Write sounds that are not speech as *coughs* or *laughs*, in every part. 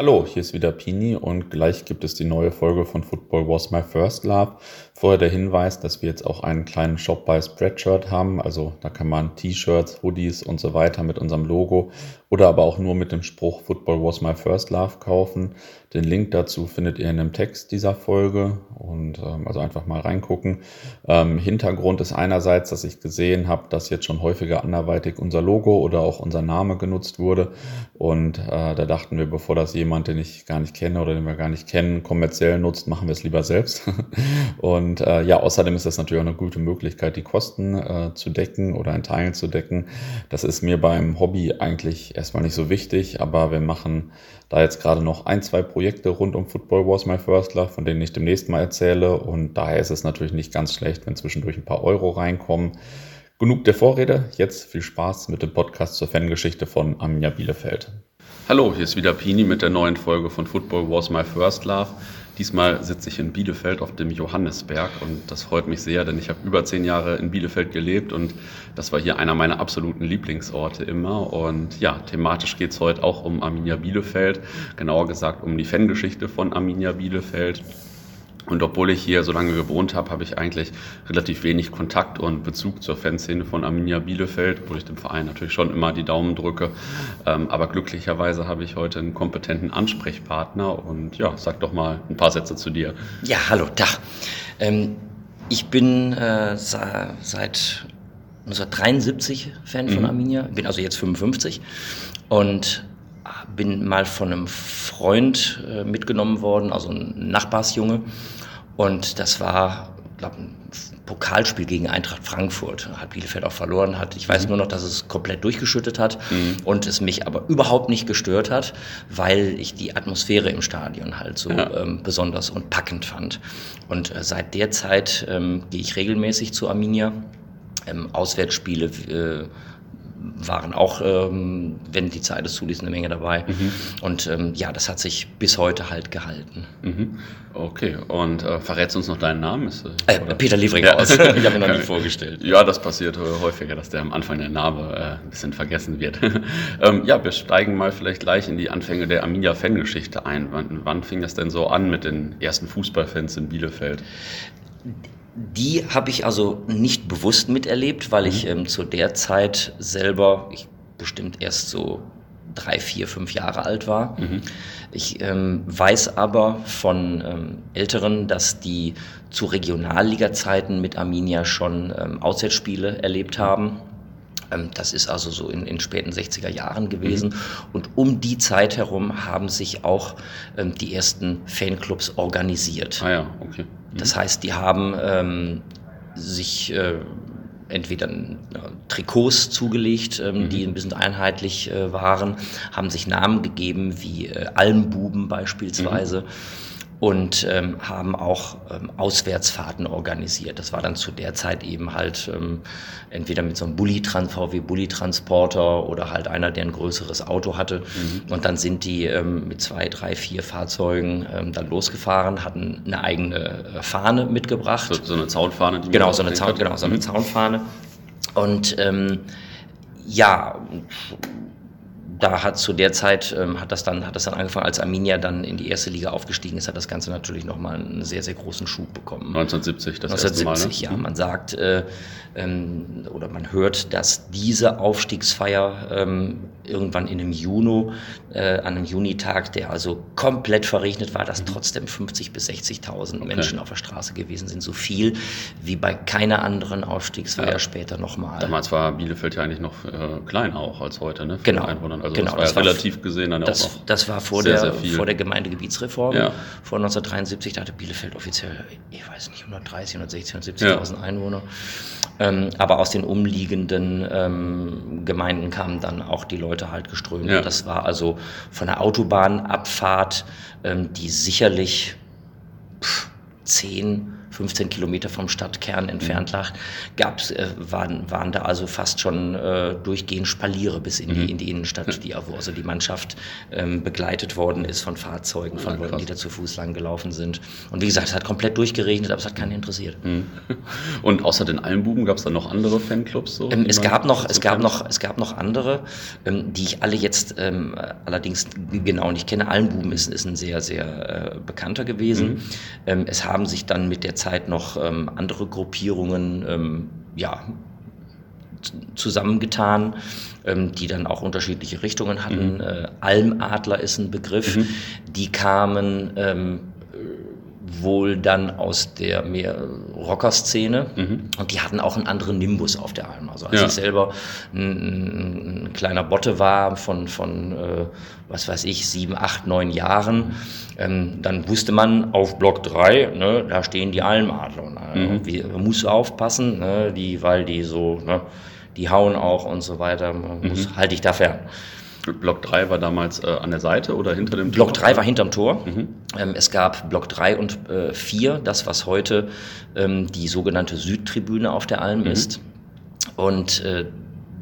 Hallo, hier ist wieder Pini und gleich gibt es die neue Folge von Football Was My First Love. Vorher der Hinweis, dass wir jetzt auch einen kleinen Shop bei Spreadshirt haben. Also da kann man T-Shirts, Hoodies und so weiter mit unserem Logo oder aber auch nur mit dem Spruch Football Was My First Love kaufen. Den Link dazu findet ihr in dem Text dieser Folge und ähm, also einfach mal reingucken. Ähm, Hintergrund ist einerseits, dass ich gesehen habe, dass jetzt schon häufiger anderweitig unser Logo oder auch unser Name genutzt wurde und äh, da dachten wir, bevor das jemand, den ich gar nicht kenne oder den wir gar nicht kennen, kommerziell nutzt, machen wir es lieber selbst. *laughs* und äh, ja, außerdem ist das natürlich auch eine gute Möglichkeit, die Kosten äh, zu decken oder in Teilen zu decken. Das ist mir beim Hobby eigentlich erstmal nicht so wichtig, aber wir machen da jetzt gerade noch ein, zwei Projekte rund um Football Was My First Love, von denen ich demnächst mal erzähle. Und daher ist es natürlich nicht ganz schlecht, wenn zwischendurch ein paar Euro reinkommen. Genug der Vorrede, jetzt viel Spaß mit dem Podcast zur Fangeschichte von Arminia Bielefeld. Hallo, hier ist wieder Pini mit der neuen Folge von Football Was My First Love. Diesmal sitze ich in Bielefeld auf dem Johannesberg und das freut mich sehr, denn ich habe über zehn Jahre in Bielefeld gelebt und das war hier einer meiner absoluten Lieblingsorte immer. Und ja, thematisch geht es heute auch um Arminia Bielefeld, genauer gesagt um die Fangeschichte von Arminia Bielefeld. Und obwohl ich hier so lange gewohnt habe, habe ich eigentlich relativ wenig Kontakt und Bezug zur Fanszene von Arminia Bielefeld, obwohl ich dem Verein natürlich schon immer die Daumen drücke. Ähm, aber glücklicherweise habe ich heute einen kompetenten Ansprechpartner und ja, sag doch mal ein paar Sätze zu dir. Ja, hallo, Dach. Ähm, ich bin äh, seit 1973 Fan mhm. von Arminia, bin also jetzt 55 und bin mal von einem Freund äh, mitgenommen worden, also ein Nachbarsjunge. Und das war, glaube ein Pokalspiel gegen Eintracht Frankfurt. Hat Bielefeld auch verloren hat. Ich weiß mhm. nur noch, dass es komplett durchgeschüttet hat mhm. und es mich aber überhaupt nicht gestört hat, weil ich die Atmosphäre im Stadion halt so ja. ähm, besonders und packend fand. Und äh, seit der Zeit ähm, gehe ich regelmäßig zu Arminia. Ähm, Auswärtsspiele äh, waren auch, ähm, wenn die Zeit es zuließ, eine Menge dabei. Mhm. Und ähm, ja, das hat sich bis heute halt gehalten. Mhm. Okay, und äh, verrätst uns noch deinen Namen? Ist, äh, äh Peter Liefringhaus, ja. *laughs* ich habe ihn noch nie vorgestellt. Ja, das passiert häufiger, dass der am Anfang der Name äh, ein bisschen vergessen wird. *laughs* ähm, ja, wir steigen mal vielleicht gleich in die Anfänge der Arminia-Fangeschichte ein. Wann, wann fing das denn so an mit den ersten Fußballfans in Bielefeld? Die habe ich also nicht bewusst miterlebt, weil ich mhm. ähm, zu der Zeit selber, ich bestimmt erst so drei, vier, fünf Jahre alt war. Mhm. Ich ähm, weiß aber von ähm, Älteren, dass die zu Regionalliga-Zeiten mit Arminia schon ähm, Auswärtsspiele erlebt haben. Ähm, das ist also so in, in späten 60er Jahren gewesen. Mhm. Und um die Zeit herum haben sich auch ähm, die ersten Fanclubs organisiert. Ah ja, okay. Das heißt, die haben ähm, sich äh, entweder äh, Trikots zugelegt, ähm, mhm. die ein bisschen einheitlich äh, waren, haben sich Namen gegeben wie äh, Almbuben beispielsweise. Mhm und ähm, haben auch ähm, Auswärtsfahrten organisiert. Das war dann zu der Zeit eben halt ähm, entweder mit so einem Bulli VW Bulli Transporter oder halt einer, der ein größeres Auto hatte. Mhm. Und dann sind die ähm, mit zwei, drei, vier Fahrzeugen ähm, dann losgefahren, hatten eine eigene äh, Fahne mitgebracht. So, so eine Zaunfahne? Die genau, so eine, Zaun, genau, so eine mhm. Zaunfahne. Und ähm, ja, da hat zu der Zeit ähm, hat das dann hat das dann angefangen, als Arminia dann in die erste Liga aufgestiegen ist, hat das Ganze natürlich nochmal einen sehr sehr großen Schub bekommen. 1970 das 1970, erste Mal, ne? ja. Man sagt äh, ähm, oder man hört, dass diese Aufstiegsfeier ähm, irgendwann in einem Juni, äh, an einem Junitag, der also komplett verregnet war, dass mhm. trotzdem 50 bis 60.000 okay. Menschen auf der Straße gewesen sind, so viel wie bei keiner anderen Aufstiegsfeier ja. später nochmal. Damals war Bielefeld ja eigentlich noch äh, klein auch als heute, ne? Genau. Also genau, das war, das war relativ gesehen dann das, auch noch Das war vor, sehr, der, sehr vor der Gemeindegebietsreform ja. vor 1973. Da hatte Bielefeld offiziell, ich weiß nicht, 130, 160, 170.000 ja. Einwohner. Ähm, aber aus den umliegenden ähm, Gemeinden kamen dann auch die Leute halt geströmt. Ja. Das war also von der Autobahnabfahrt, ähm, die sicherlich pff, 10, 15 Kilometer vom Stadtkern entfernt mhm. lag, gab's, äh, waren, waren da also fast schon äh, durchgehend Spaliere bis in die, mhm. in die Innenstadt, die, wo also die Mannschaft ähm, begleitet worden ist von Fahrzeugen, von ja, Leuten, die da zu Fuß lang gelaufen sind. Und wie gesagt, es hat komplett durchgeregnet, aber es hat keinen interessiert. Mhm. *laughs* Und außer den Almbuben gab es dann noch andere Fanclubs? So, ähm, es, gab noch, es, gab noch, es gab noch andere, ähm, die ich alle jetzt ähm, allerdings genau nicht kenne. Almbuben ist, ist ein sehr, sehr äh, bekannter gewesen. Mhm. Ähm, es haben sich dann mit der Zeit noch ähm, andere Gruppierungen ähm, ja, zusammengetan, ähm, die dann auch unterschiedliche Richtungen hatten. Mhm. Äh, Almadler ist ein Begriff. Mhm. Die kamen ähm, wohl dann aus der mehr Rocker-Szene mhm. und die hatten auch einen anderen Nimbus auf der Alm. Also als ja. ich selber ein, ein, kleiner Botte war von, von äh, was weiß ich, sieben, acht, neun Jahren, ähm, dann wusste man auf Block 3, ne, da stehen die Almadler. Ne, mhm. Muss aufpassen, ne, die, weil die so, ne, die hauen auch und so weiter, man muss, mhm. halte ich da fern. Block 3 war damals äh, an der Seite oder hinter dem Tor? Block 3 war hinterm Tor. Mhm. Ähm, es gab Block 3 und äh, 4, das was heute ähm, die sogenannte Südtribüne auf der Alm mhm. ist. Und äh,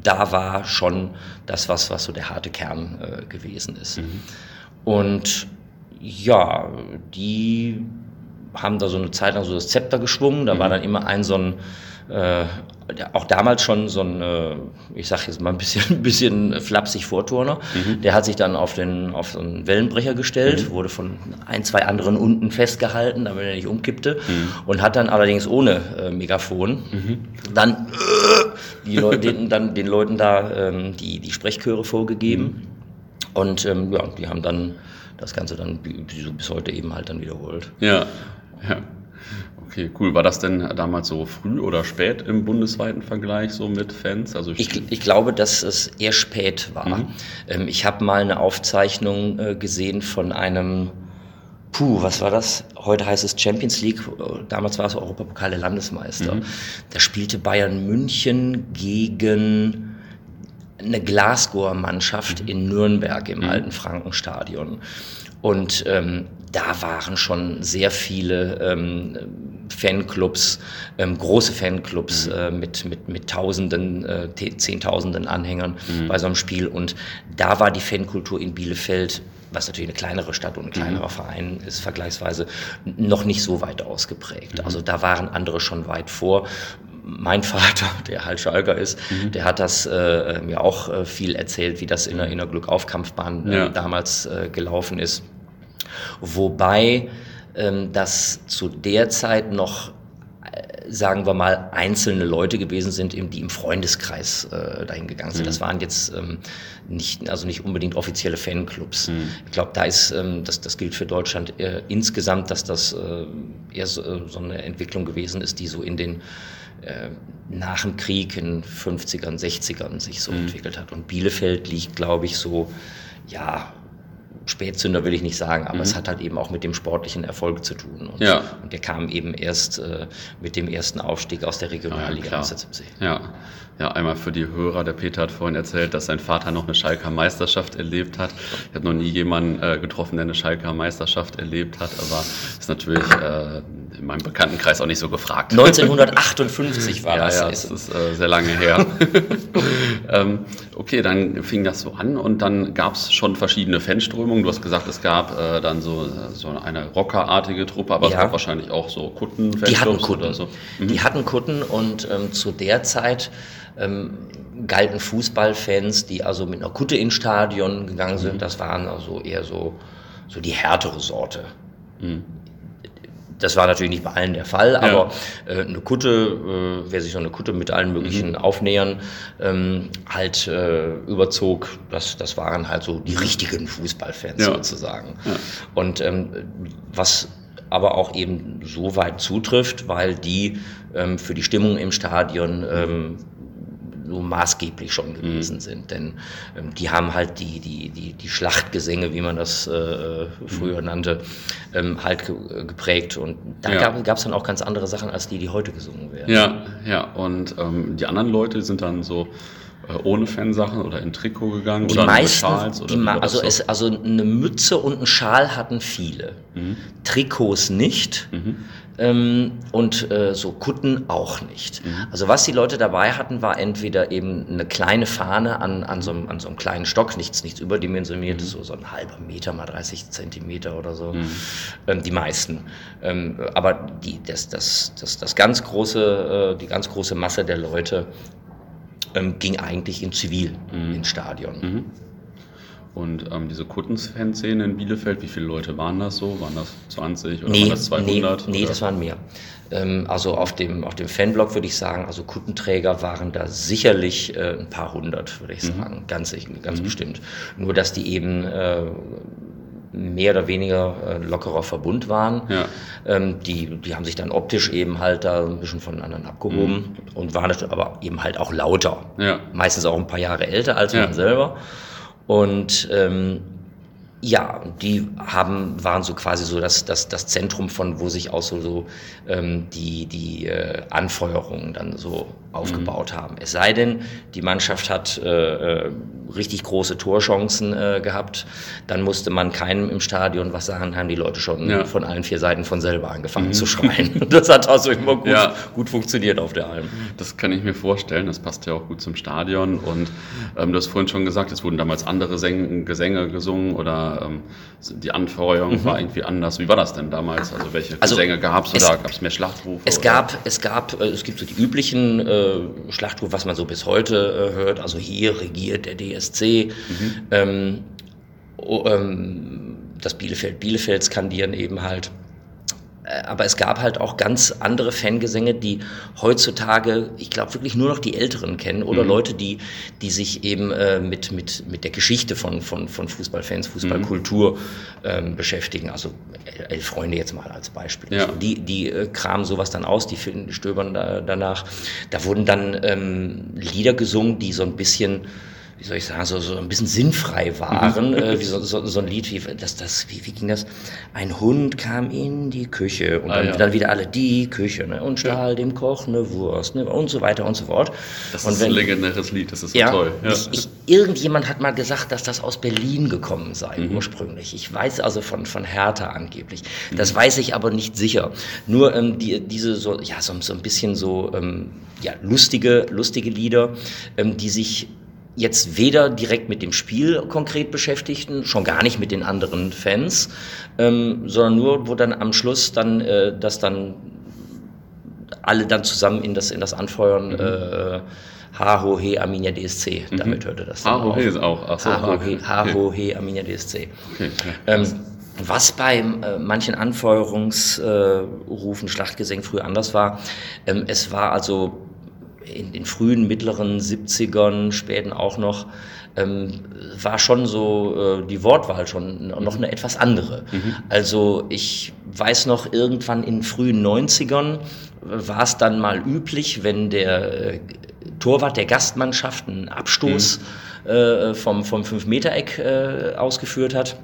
da war schon das, was, was so der harte Kern äh, gewesen ist. Mhm. Und ja, die haben da so eine Zeit lang so das Zepter geschwungen. Da war mhm. dann immer ein so ein äh, auch damals schon so ein, äh, ich sag jetzt mal ein bisschen, *laughs* ein bisschen flapsig Vorturner. Mhm. Der hat sich dann auf, den, auf so einen Wellenbrecher gestellt, mhm. wurde von ein, zwei anderen unten festgehalten, damit er nicht umkippte mhm. und hat dann allerdings ohne äh, Megafon mhm. dann, äh, die Leute, den, dann den Leuten da ähm, die, die Sprechchöre vorgegeben. Mhm. Und ähm, ja, die haben dann das Ganze dann bis heute eben halt dann wiederholt. Ja, ja. Okay, cool. War das denn damals so früh oder spät im bundesweiten Vergleich so mit Fans? Also ich, ich, ich glaube, dass es eher spät war. Mhm. Ähm, ich habe mal eine Aufzeichnung äh, gesehen von einem, puh, was war das? Heute heißt es Champions League, damals war es Europapokal der Landesmeister. Mhm. Da spielte Bayern München gegen eine Glasgower Mannschaft mhm. in Nürnberg im mhm. alten Frankenstadion. Und ähm, da waren schon sehr viele ähm, Fanclubs, ähm, große Fanclubs mhm. äh, mit, mit, mit Tausenden, äh, Zehntausenden Anhängern mhm. bei so einem Spiel. Und da war die Fankultur in Bielefeld, was natürlich eine kleinere Stadt und ein kleinerer mhm. Verein ist, vergleichsweise noch nicht so weit ausgeprägt. Mhm. Also da waren andere schon weit vor mein *laughs* Vater, der halt Schalker ist, mhm. der hat das äh, mir auch äh, viel erzählt, wie das in der, in der Glückaufkampfbahn äh, ja. damals äh, gelaufen ist. Wobei ähm, das zu der Zeit noch äh, sagen wir mal, einzelne Leute gewesen sind, die im Freundeskreis äh, dahin gegangen sind. Mhm. Das waren jetzt ähm, nicht, also nicht unbedingt offizielle Fanclubs. Mhm. Ich glaube, da ist, ähm, das, das gilt für Deutschland äh, insgesamt, dass das äh, eher so, so, eine Entwicklung gewesen ist, die so in den äh, nach dem Krieg in 50ern, 60ern sich so mhm. entwickelt hat. Und Bielefeld liegt, glaube ich, so, ja, Spätzünder will ich nicht sagen, aber mhm. es hat halt eben auch mit dem sportlichen Erfolg zu tun. Und, ja. und der kam eben erst äh, mit dem ersten Aufstieg aus der Regionalliga ja, 1970. Ja. Ja, einmal für die Hörer, der Peter hat vorhin erzählt, dass sein Vater noch eine Schalker Meisterschaft erlebt hat. Ich habe noch nie jemanden äh, getroffen, der eine Schalker Meisterschaft erlebt hat, aber ist natürlich äh, in meinem Bekanntenkreis auch nicht so gefragt. 1958 war ja, das. Ja, das ist äh, sehr lange her. *laughs* ähm, okay, dann fing das so an und dann gab es schon verschiedene Fanströmungen. Du hast gesagt, es gab äh, dann so, so eine rockerartige Truppe, aber ja. es gab wahrscheinlich auch so Kutten. Die hatten Kutten. Oder so. Mhm. Die hatten Kutten und ähm, zu der Zeit ähm, galten Fußballfans, die also mit einer Kutte ins Stadion gegangen sind. Mhm. Das waren also eher so, so die härtere Sorte. Mhm. Das war natürlich nicht bei allen der Fall, ja. aber äh, eine Kutte, äh, wer sich so eine Kutte mit allen möglichen mhm. Aufnähern ähm, halt äh, überzog, das, das waren halt so die richtigen Fußballfans ja. sozusagen. Ja. Und ähm, was aber auch eben so weit zutrifft, weil die ähm, für die Stimmung im Stadion ähm, so maßgeblich schon gewesen mhm. sind. Denn ähm, die haben halt die, die, die, die Schlachtgesänge, wie man das äh, früher mhm. nannte, ähm, halt ge geprägt. Und da ja. gab es dann auch ganz andere Sachen, als die, die heute gesungen werden. Ja, ja. Und ähm, die anderen Leute sind dann so äh, ohne Fansachen oder in Trikot gegangen die oder meisten, Schals oder die also, so? es, also eine Mütze und ein Schal hatten viele. Mhm. Trikots nicht. Mhm. Ähm, und äh, so Kutten auch nicht. Mhm. Also was die Leute dabei hatten, war entweder eben eine kleine Fahne an, an, so, einem, an so einem kleinen Stock, nichts, nichts überdimensioniertes, mhm. so, so ein halber Meter mal 30 Zentimeter oder so, mhm. ähm, die meisten. Ähm, aber die, das, das, das, das ganz große, äh, die ganz große Masse der Leute ähm, ging eigentlich in Zivil mhm. ins Stadion. Und ähm, diese Kuttens-Fanszene in Bielefeld, wie viele Leute waren das so? Waren das 20 oder nee, waren das 200? Nee, nee das waren mehr. Ähm, also auf dem, auf dem Fanblog würde ich sagen, also Kuttenträger waren da sicherlich äh, ein paar hundert, würde ich mhm. sagen. Ganz, ganz mhm. bestimmt. Nur, dass die eben äh, mehr oder weniger äh, lockerer Verbund waren. Ja. Ähm, die, die haben sich dann optisch eben halt da ein bisschen von anderen abgehoben mhm. und waren aber eben halt auch lauter. Ja. Meistens auch ein paar Jahre älter als ja. man selber. Und ähm, ja, die haben, waren so quasi so das, das, das Zentrum von, wo sich auch so, so ähm, die, die äh, Anfeuerungen dann so aufgebaut mhm. haben. Es sei denn, die Mannschaft hat äh, äh, richtig große Torchancen äh, gehabt, dann musste man keinem im Stadion was sagen, haben die Leute schon ja. von allen vier Seiten von selber angefangen mhm. zu schreien. *laughs* Das hat also immer gut, ja. gut funktioniert auf der Alm. Das kann ich mir vorstellen, das passt ja auch gut zum Stadion und ähm, du hast vorhin schon gesagt, es wurden damals andere Säng Gesänge gesungen oder ähm, die Anfeuerung mhm. war irgendwie anders. Wie war das denn damals? Also welche also Gesänge gab es oder gab es mehr Schlachtrufe? Es gab, es gab, äh, es gibt so die üblichen äh, Schlachtrufe, was man so bis heute äh, hört. Also hier regiert der DSC. Mhm. Ähm, oh, ähm, das Bielefeld Bielefeld skandieren eben halt. Äh, aber es gab halt auch ganz andere Fangesänge, die heutzutage, ich glaube, wirklich nur noch die Älteren kennen oder mhm. Leute, die, die sich eben äh, mit, mit, mit der Geschichte von, von, von Fußballfans, Fußballkultur mhm. ähm, beschäftigen. Also Elf Freunde jetzt mal als Beispiel. Ja. Die, die äh, kramen sowas dann aus, die finden, stöbern da, danach. Da wurden dann ähm, Lieder gesungen, die so ein bisschen wie soll ich sagen, so, so ein bisschen sinnfrei waren, mhm. äh, wie so, so, so ein Lied, wie, das, das, wie, wie ging das? Ein Hund kam in die Küche und ah, dann, ja. dann, wieder alle die Küche ne, und stahl ja. dem Koch eine Wurst ne, und so weiter und so fort. Das und ist wenn, ein legendäres Lied, das ist ja, toll. Ja. Ich, ich, irgendjemand hat mal gesagt, dass das aus Berlin gekommen sei, mhm. ursprünglich. Ich weiß also von, von Hertha angeblich. Das mhm. weiß ich aber nicht sicher. Nur ähm, die, diese so, ja, so, so ein bisschen so ähm, ja, lustige, lustige Lieder, ähm, die sich jetzt weder direkt mit dem Spiel konkret beschäftigten, schon gar nicht mit den anderen Fans, ähm, sondern nur, wo dann am Schluss dann äh, das dann alle dann zusammen in das, in das Anfeuern mhm. äh, Ha ho he Arminia DSC, mhm. damit hörte das dann Ha ho he ist auch. Ach so, ha ho he, ha ho he Arminia DSC. Okay, ähm, was bei äh, manchen Anfeuerungsrufen, äh, Schlachtgesängen früher anders war, ähm, es war also in den frühen, mittleren 70ern, späten auch noch, ähm, war schon so äh, die Wortwahl schon noch eine etwas andere. Mhm. Also ich weiß noch, irgendwann in frühen 90ern war es dann mal üblich, wenn der äh, Torwart der Gastmannschaft einen Abstoß mhm. äh, vom, vom 5-Meter-Eck äh, ausgeführt hat.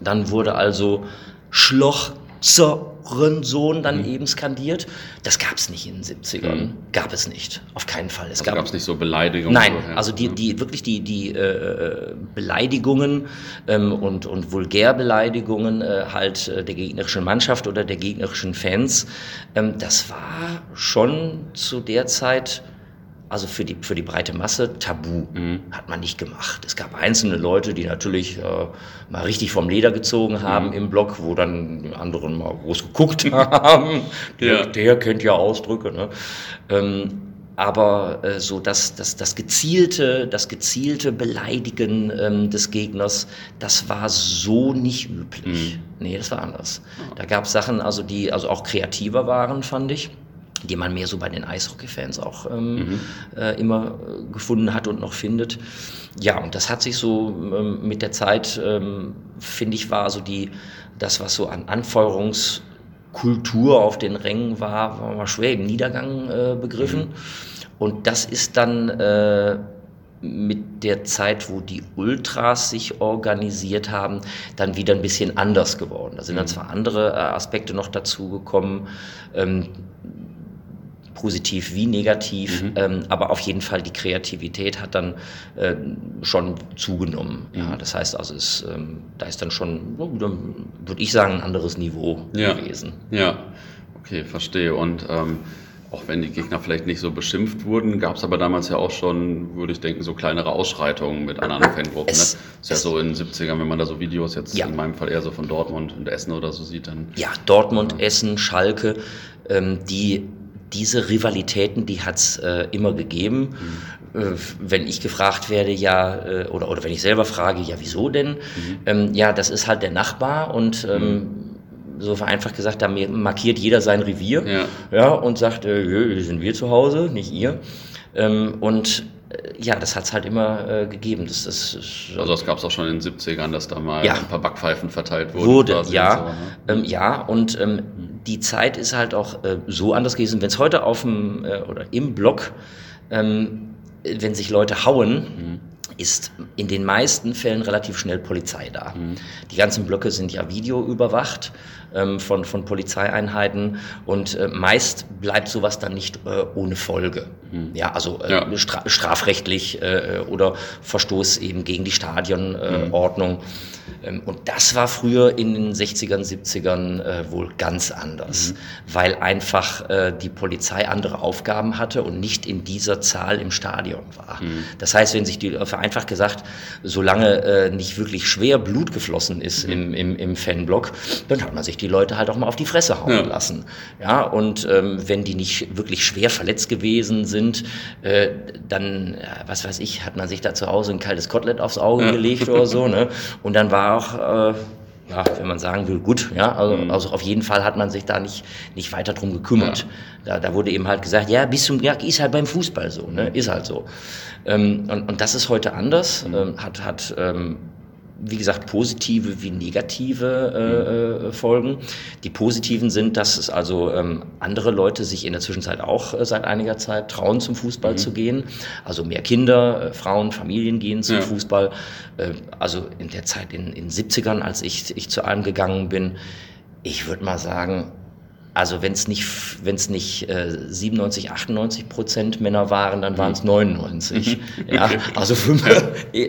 Dann wurde also Schloch Sohn dann mhm. eben skandiert. Das gab es nicht in den 70ern. Mhm. Gab es nicht. Auf keinen Fall. Es also gab es nicht so Beleidigungen? Nein, so, ja. also die, die, wirklich die, die äh, Beleidigungen ähm, und, und Vulgärbeleidigungen äh, halt äh, der gegnerischen Mannschaft oder der gegnerischen Fans, ähm, das war schon zu der Zeit also für die, für die breite Masse tabu. Mhm. Hat man nicht gemacht. Es gab einzelne Leute, die natürlich äh, mal richtig vom Leder gezogen haben mhm. im Blog, wo dann die anderen mal groß geguckt *laughs* haben. der, ja. der kennt ja Ausdrücke. Ne? Ähm, aber äh, so das, das, das gezielte, das gezielte Beleidigen ähm, des Gegners, das war so nicht üblich. Mhm. Nee, das war anders. Da gab es Sachen, also die also auch kreativer waren, fand ich die man mehr so bei den Eishockey-Fans auch ähm, mhm. äh, immer äh, gefunden hat und noch findet. Ja, und das hat sich so ähm, mit der Zeit, ähm, finde ich, war so die, das, was so an Anfeuerungskultur auf den Rängen war, war mal schwer im Niedergang äh, begriffen. Mhm. Und das ist dann äh, mit der Zeit, wo die Ultras sich organisiert haben, dann wieder ein bisschen anders geworden. Da sind dann mhm. zwar andere äh, Aspekte noch dazugekommen, ähm, positiv wie negativ, mhm. ähm, aber auf jeden Fall die Kreativität hat dann äh, schon zugenommen. Mhm. Ja, das heißt also, es, ähm, da ist dann schon, würde ich sagen, ein anderes Niveau ja. gewesen. Ja. Okay, verstehe. Und ähm, auch wenn die Gegner vielleicht nicht so beschimpft wurden, gab es aber damals ja auch schon, würde ich denken, so kleinere Ausschreitungen mit anderen Fangruppen. Es, ne? Ist ja so in den 70ern, wenn man da so Videos jetzt ja. in meinem Fall eher so von Dortmund und Essen oder so sieht, dann. Ja, Dortmund, ja. Essen, Schalke, ähm, die diese Rivalitäten, die hat's äh, immer gegeben. Mhm. Äh, wenn ich gefragt werde, ja, äh, oder, oder wenn ich selber frage, ja, wieso denn? Mhm. Ähm, ja, das ist halt der Nachbar und ähm, mhm so vereinfacht gesagt, da markiert jeder sein Revier ja. Ja, und sagt, äh, hier sind wir zu Hause, nicht ihr. Ähm, und ja, das hat es halt immer äh, gegeben. Das, das, das, also das gab es auch schon in den 70ern, dass da mal ja. ein paar Backpfeifen verteilt wurden. Wurde, ja. So, ne? ähm, ja, und ähm, die Zeit ist halt auch äh, so anders gewesen. Wenn es heute auf dem äh, oder im Blog, ähm, wenn sich Leute hauen, mhm ist in den meisten Fällen relativ schnell Polizei da. Mhm. Die ganzen Blöcke sind ja videoüberwacht ähm, von, von Polizeieinheiten und äh, meist bleibt sowas dann nicht äh, ohne Folge. Mhm. Ja, also äh, ja. Stra strafrechtlich äh, oder Verstoß eben gegen die Stadionordnung. Mhm. Ähm, und das war früher in den 60ern, 70ern äh, wohl ganz anders, mhm. weil einfach äh, die Polizei andere Aufgaben hatte und nicht in dieser Zahl im Stadion war. Mhm. Das heißt, wenn sich die, vereinfacht gesagt, solange äh, nicht wirklich schwer Blut geflossen ist mhm. im, im, im Fanblock, dann hat man sich die Leute halt auch mal auf die Fresse hauen ja. lassen. Ja, und ähm, wenn die nicht wirklich schwer verletzt gewesen sind, äh, dann, was weiß ich, hat man sich da zu Hause ein kaltes Kotelett aufs Auge ja. gelegt oder so, ne? *laughs* Und dann war auch, äh, ja, wenn man sagen will, gut, ja, also, mhm. also auf jeden Fall hat man sich da nicht, nicht weiter drum gekümmert. Ja. Da, da wurde eben halt gesagt, ja, bis zum, ja, ist halt beim Fußball so, ne, ist halt so. Ähm, und, und das ist heute anders, mhm. ähm, hat, hat, ähm, wie gesagt, positive wie negative äh, äh, Folgen. Die positiven sind, dass es also ähm, andere Leute sich in der Zwischenzeit auch äh, seit einiger Zeit trauen, zum Fußball mhm. zu gehen. Also mehr Kinder, äh, Frauen, Familien gehen zum ja. Fußball. Äh, also in der Zeit in den 70ern, als ich, ich zu einem gegangen bin, ich würde mal sagen, also wenn es nicht, wenn's nicht äh, 97, 98 Prozent Männer waren, dann waren es 99. ja, also, fünf,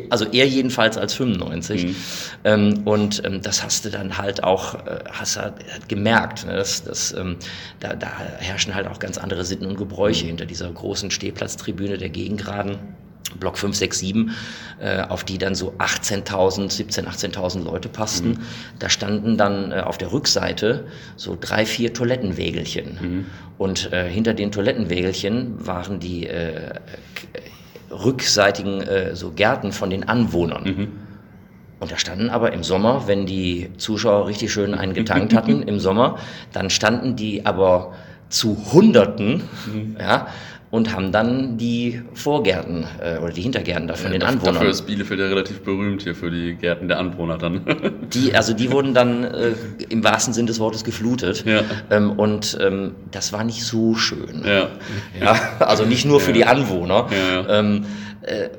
also eher jedenfalls als 95. Mhm. Ähm, und ähm, das hast du dann halt auch äh, hast halt gemerkt. Ne? Das, das, ähm, da, da herrschen halt auch ganz andere Sitten und Gebräuche mhm. hinter dieser großen Stehplatztribüne der Gegengraden. Block 5, 6, 7, äh, auf die dann so 18.000, 17.000, 18.000 Leute passten. Mhm. Da standen dann äh, auf der Rückseite so drei, vier Toilettenwägelchen. Mhm. Und äh, hinter den Toilettenwägelchen waren die äh, rückseitigen äh, so Gärten von den Anwohnern. Mhm. Und da standen aber im Sommer, wenn die Zuschauer richtig schön einen getankt hatten *laughs* im Sommer, dann standen die aber zu Hunderten, mhm. ja, und haben dann die Vorgärten äh, oder die Hintergärten da von ja, den Anwohnern. Dafür ist Bielefeld ja relativ berühmt hier für die Gärten der Anwohner dann. *laughs* die, also die wurden dann äh, im wahrsten Sinn des Wortes geflutet. Ja. Ähm, und ähm, das war nicht so schön. Ja. ja also nicht nur für die Anwohner. Ähm, äh,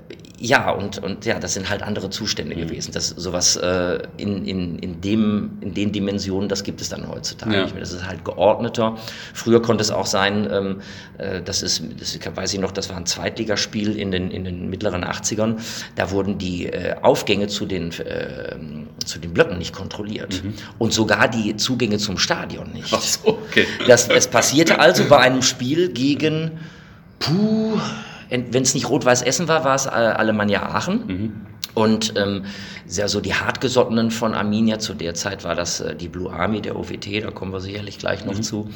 ja, und, und ja, das sind halt andere Zustände mhm. gewesen. Das, sowas äh, in, in, in, dem, in den Dimensionen, das gibt es dann heutzutage ja. nicht mehr. Das ist halt geordneter. Früher konnte es auch sein, ähm, äh, das ist, das weiß ich noch, das war ein Zweitligaspiel in den, in den mittleren 80ern. Da wurden die äh, Aufgänge zu den, äh, zu den Blöcken nicht kontrolliert. Mhm. Und sogar die Zugänge zum Stadion nicht. Ach so, okay. Das, es passierte also bei einem Spiel gegen, puh, wenn es nicht Rot-Weiß Essen war, war es äh, Alemannia Aachen. Mhm. Und ähm, sehr so die Hartgesottenen von Arminia, zu der Zeit war das äh, die Blue Army, der OWT, da kommen wir sicherlich gleich noch mhm. zu.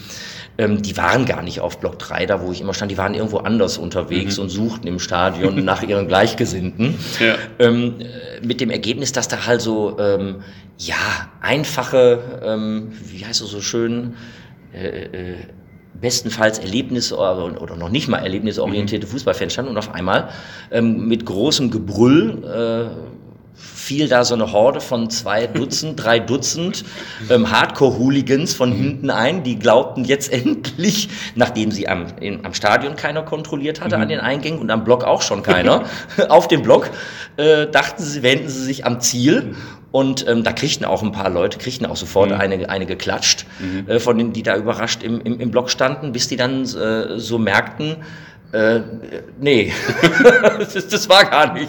Ähm, die waren gar nicht auf Block 3, da wo ich immer stand, die waren irgendwo anders unterwegs mhm. und suchten im Stadion nach *laughs* ihren Gleichgesinnten. Ja. Ähm, äh, mit dem Ergebnis, dass da halt so, ähm, ja, einfache, ähm, wie heißt es so schön, äh, äh, bestenfalls Erlebnis oder noch nicht mal erlebnisorientierte mhm. Fußballfans standen und auf einmal ähm, mit großem Gebrüll äh, fiel da so eine Horde von zwei Dutzend, *laughs* drei Dutzend ähm, Hardcore-Hooligans von mhm. hinten ein, die glaubten jetzt *laughs* endlich, nachdem sie am, in, am Stadion keiner kontrolliert hatte mhm. an den Eingängen und am Block auch schon keiner, *laughs* auf dem Block, äh, dachten sie, wenden sie sich am Ziel und ähm, da kriegten auch ein paar Leute, kriegten auch sofort mhm. eine, eine geklatscht, mhm. äh, von denen, die da überrascht im, im, im Block standen, bis die dann äh, so merkten, Äh, nee, *laughs* das, das, war gar nicht.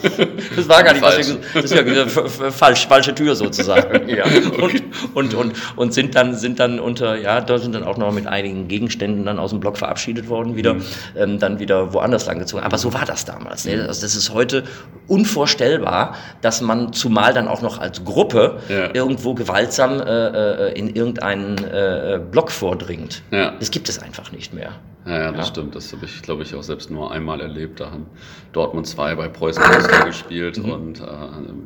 Das war gar nicht, wir, das ist ja falsch, falsche Tür sozusagen. *laughs* ja. Und, und, und, und sind dann, sind dann unter, ja, da sind dann auch noch mit einigen Gegenständen dann aus dem Block verabschiedet worden, wieder, mhm. ähm, dann wieder woanders lang gezogen. Aber so war das damals. Ne? Also das ist heute unvorstellbar, dass man zumal dann auch noch als Gruppe ja. irgendwo gewaltsam äh, äh in irgendeinen äh, Block vordringt. Ja. Das gibt es einfach nicht mehr. Ja, ja das ja. stimmt. Das habe ich, glaube ich, auch selbst nur einmal erlebt. Da haben Dortmund 2 bei Preußen Münster *coughs* gespielt mhm. und äh,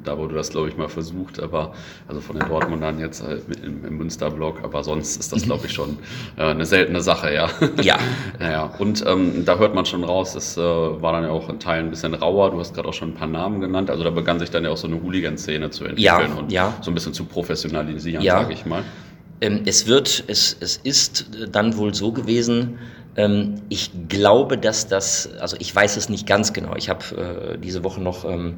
da wurde das, glaube ich, mal versucht. Aber also von den Dortmundern jetzt äh, im, im Münster-Block. Aber sonst ist das, glaube ich, schon äh, eine seltene Sache, ja. *laughs* Ja. ja, Und ähm, da hört man schon raus, es äh, war dann ja auch in Teilen ein bisschen rauer. Du hast gerade auch schon ein paar Namen genannt. Also da begann sich dann ja auch so eine Hooligan-Szene zu entwickeln ja, und ja. so ein bisschen zu professionalisieren, sage ich mal. Ähm, es wird, es, es ist dann wohl so gewesen, ich glaube, dass das, also ich weiß es nicht ganz genau. Ich habe äh, diese Woche noch ähm,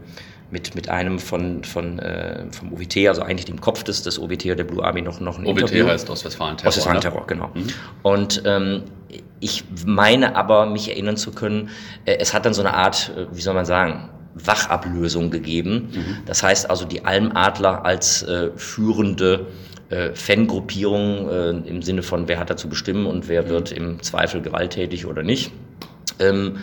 mit, mit einem von, von, äh, vom OWT, also eigentlich dem Kopf des, des OWT oder der Blue Army noch, noch ein OWT Interview. heißt Ostwestfalen-Terror. Ostwestfalen-Terror, ne? genau. Mhm. Und ähm, ich meine aber, mich erinnern zu können, äh, es hat dann so eine Art, äh, wie soll man sagen, Wachablösung gegeben. Mhm. Das heißt also, die Almadler als äh, führende äh, Fangruppierung äh, im Sinne von, wer hat da zu bestimmen und wer mhm. wird im Zweifel gewalttätig oder nicht. Ähm,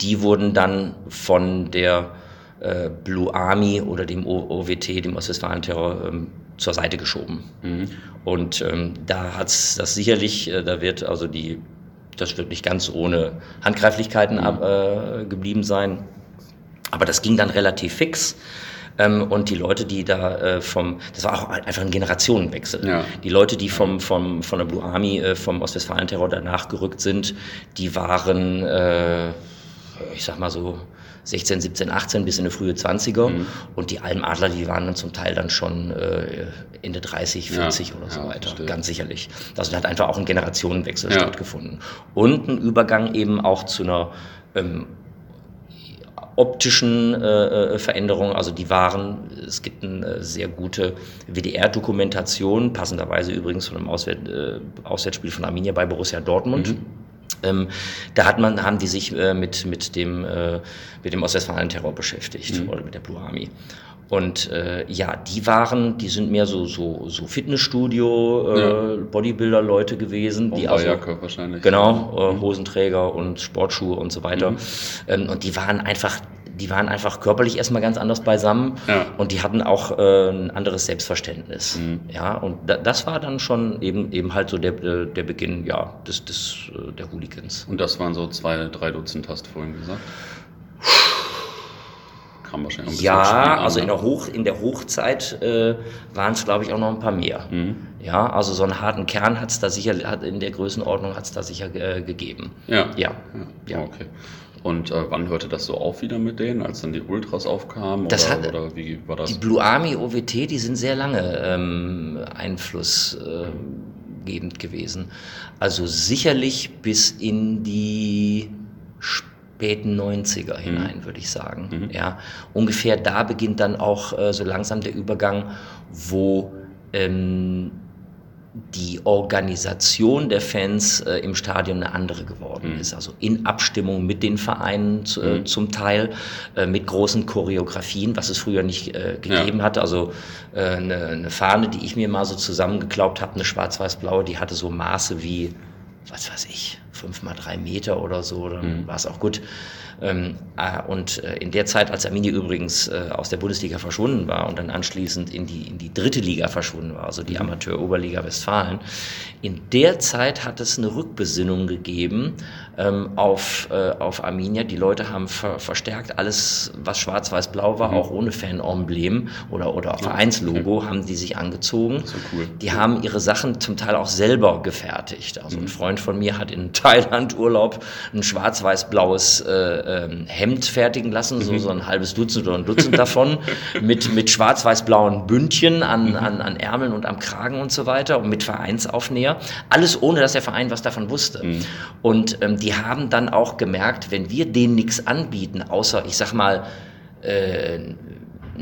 die wurden dann von der äh, Blue Army oder dem OWT, dem Ostwestfalen-Terror, ähm, zur Seite geschoben. Mhm. Und ähm, da hat es das sicherlich, äh, da wird also die, das wird nicht ganz ohne Handgreiflichkeiten mhm. ab, äh, geblieben sein. Aber das ging dann relativ fix. Ähm, und die Leute, die da äh, vom, das war auch einfach ein Generationenwechsel. Ja. Die Leute, die vom, vom, von der Blue Army, äh, vom Ostwestfalen-Terror danach gerückt sind, die waren, äh, ich sag mal so, 16, 17, 18 bis in die frühe 20er. Mhm. Und die Almadler, die waren dann zum Teil dann schon äh, Ende 30, 40 ja, oder so ja, weiter. Verstehe. Ganz sicherlich. Also da hat einfach auch ein Generationenwechsel ja. stattgefunden. Und ein Übergang eben auch zu einer ähm, optischen äh, äh, Veränderungen. Also die waren, es gibt eine sehr gute WDR-Dokumentation, passenderweise übrigens von einem Auswärt, äh, Auswärtsspiel von Arminia bei Borussia Dortmund. Mhm. Ähm, da hat man, haben die sich äh, mit, mit dem, äh, mit dem Ostwestfalen-Terror beschäftigt mhm. oder mit der Blue Army. Und äh, ja, die waren, die sind mehr so so, so Fitnessstudio, äh, ja. Bodybuilder-Leute gewesen, die also wahrscheinlich. genau äh, mhm. Hosenträger und Sportschuhe und so weiter. Mhm. Ähm, und die waren einfach die waren einfach körperlich erstmal ganz anders beisammen ja. und die hatten auch äh, ein anderes Selbstverständnis. Mhm. Ja, und da, das war dann schon eben, eben halt so der, der Beginn ja, des, des, äh, der Hooligans. Und das waren so zwei, drei Dutzend, hast du vorhin gesagt? Kam wahrscheinlich ein Ja, also in der, Hoch, in der Hochzeit äh, waren es, glaube ich, auch noch ein paar mehr. Mhm. Ja, also so einen harten Kern hat es da sicher, hat in der Größenordnung hat es da sicher äh, gegeben. Ja. Ja. ja. Okay. Und äh, wann hörte das so auf wieder mit denen, als dann die Ultras aufkamen? Das oder, hat, oder wie war das? Die Blue Army OWT, die sind sehr lange ähm, einflussgebend gewesen. Also sicherlich bis in die späten 90er mhm. hinein, mhm. würde ich sagen. Mhm. Ja, ungefähr da beginnt dann auch äh, so langsam der Übergang, wo ähm, die Organisation der Fans äh, im Stadion eine andere geworden mhm. ist. Also in Abstimmung mit den Vereinen zu, äh, mhm. zum Teil, äh, mit großen Choreografien, was es früher nicht äh, gegeben ja. hatte. Also äh, eine, eine Fahne, die ich mir mal so zusammengeklaubt habe, eine schwarz-weiß-blaue, die hatte so Maße wie, was weiß ich, fünf mal drei Meter oder so, dann mhm. war es auch gut. Ähm, äh, und äh, in der Zeit, als Arminia übrigens äh, aus der Bundesliga verschwunden war und dann anschließend in die, in die dritte Liga verschwunden war, also die mhm. Amateur-Oberliga Westfalen, in der Zeit hat es eine Rückbesinnung gegeben ähm, auf, äh, auf Arminia. Die Leute haben ver verstärkt alles, was schwarz-weiß-blau war, mhm. auch ohne Fan-Emblem oder, oder Vereinslogo, okay. haben die sich angezogen. So cool. Die haben ihre Sachen zum Teil auch selber gefertigt. Also mhm. ein Freund von mir hat in Thailand Urlaub ein schwarz-weiß-blaues äh, ähm, Hemd fertigen lassen, so, mhm. so ein halbes Dutzend oder ein Dutzend davon, *laughs* mit, mit schwarz-weiß-blauen Bündchen an, mhm. an, an Ärmeln und am Kragen und so weiter und mit Vereinsaufnäher. Alles ohne, dass der Verein was davon wusste. Mhm. Und ähm, die haben dann auch gemerkt, wenn wir denen nichts anbieten, außer, ich sag mal, äh,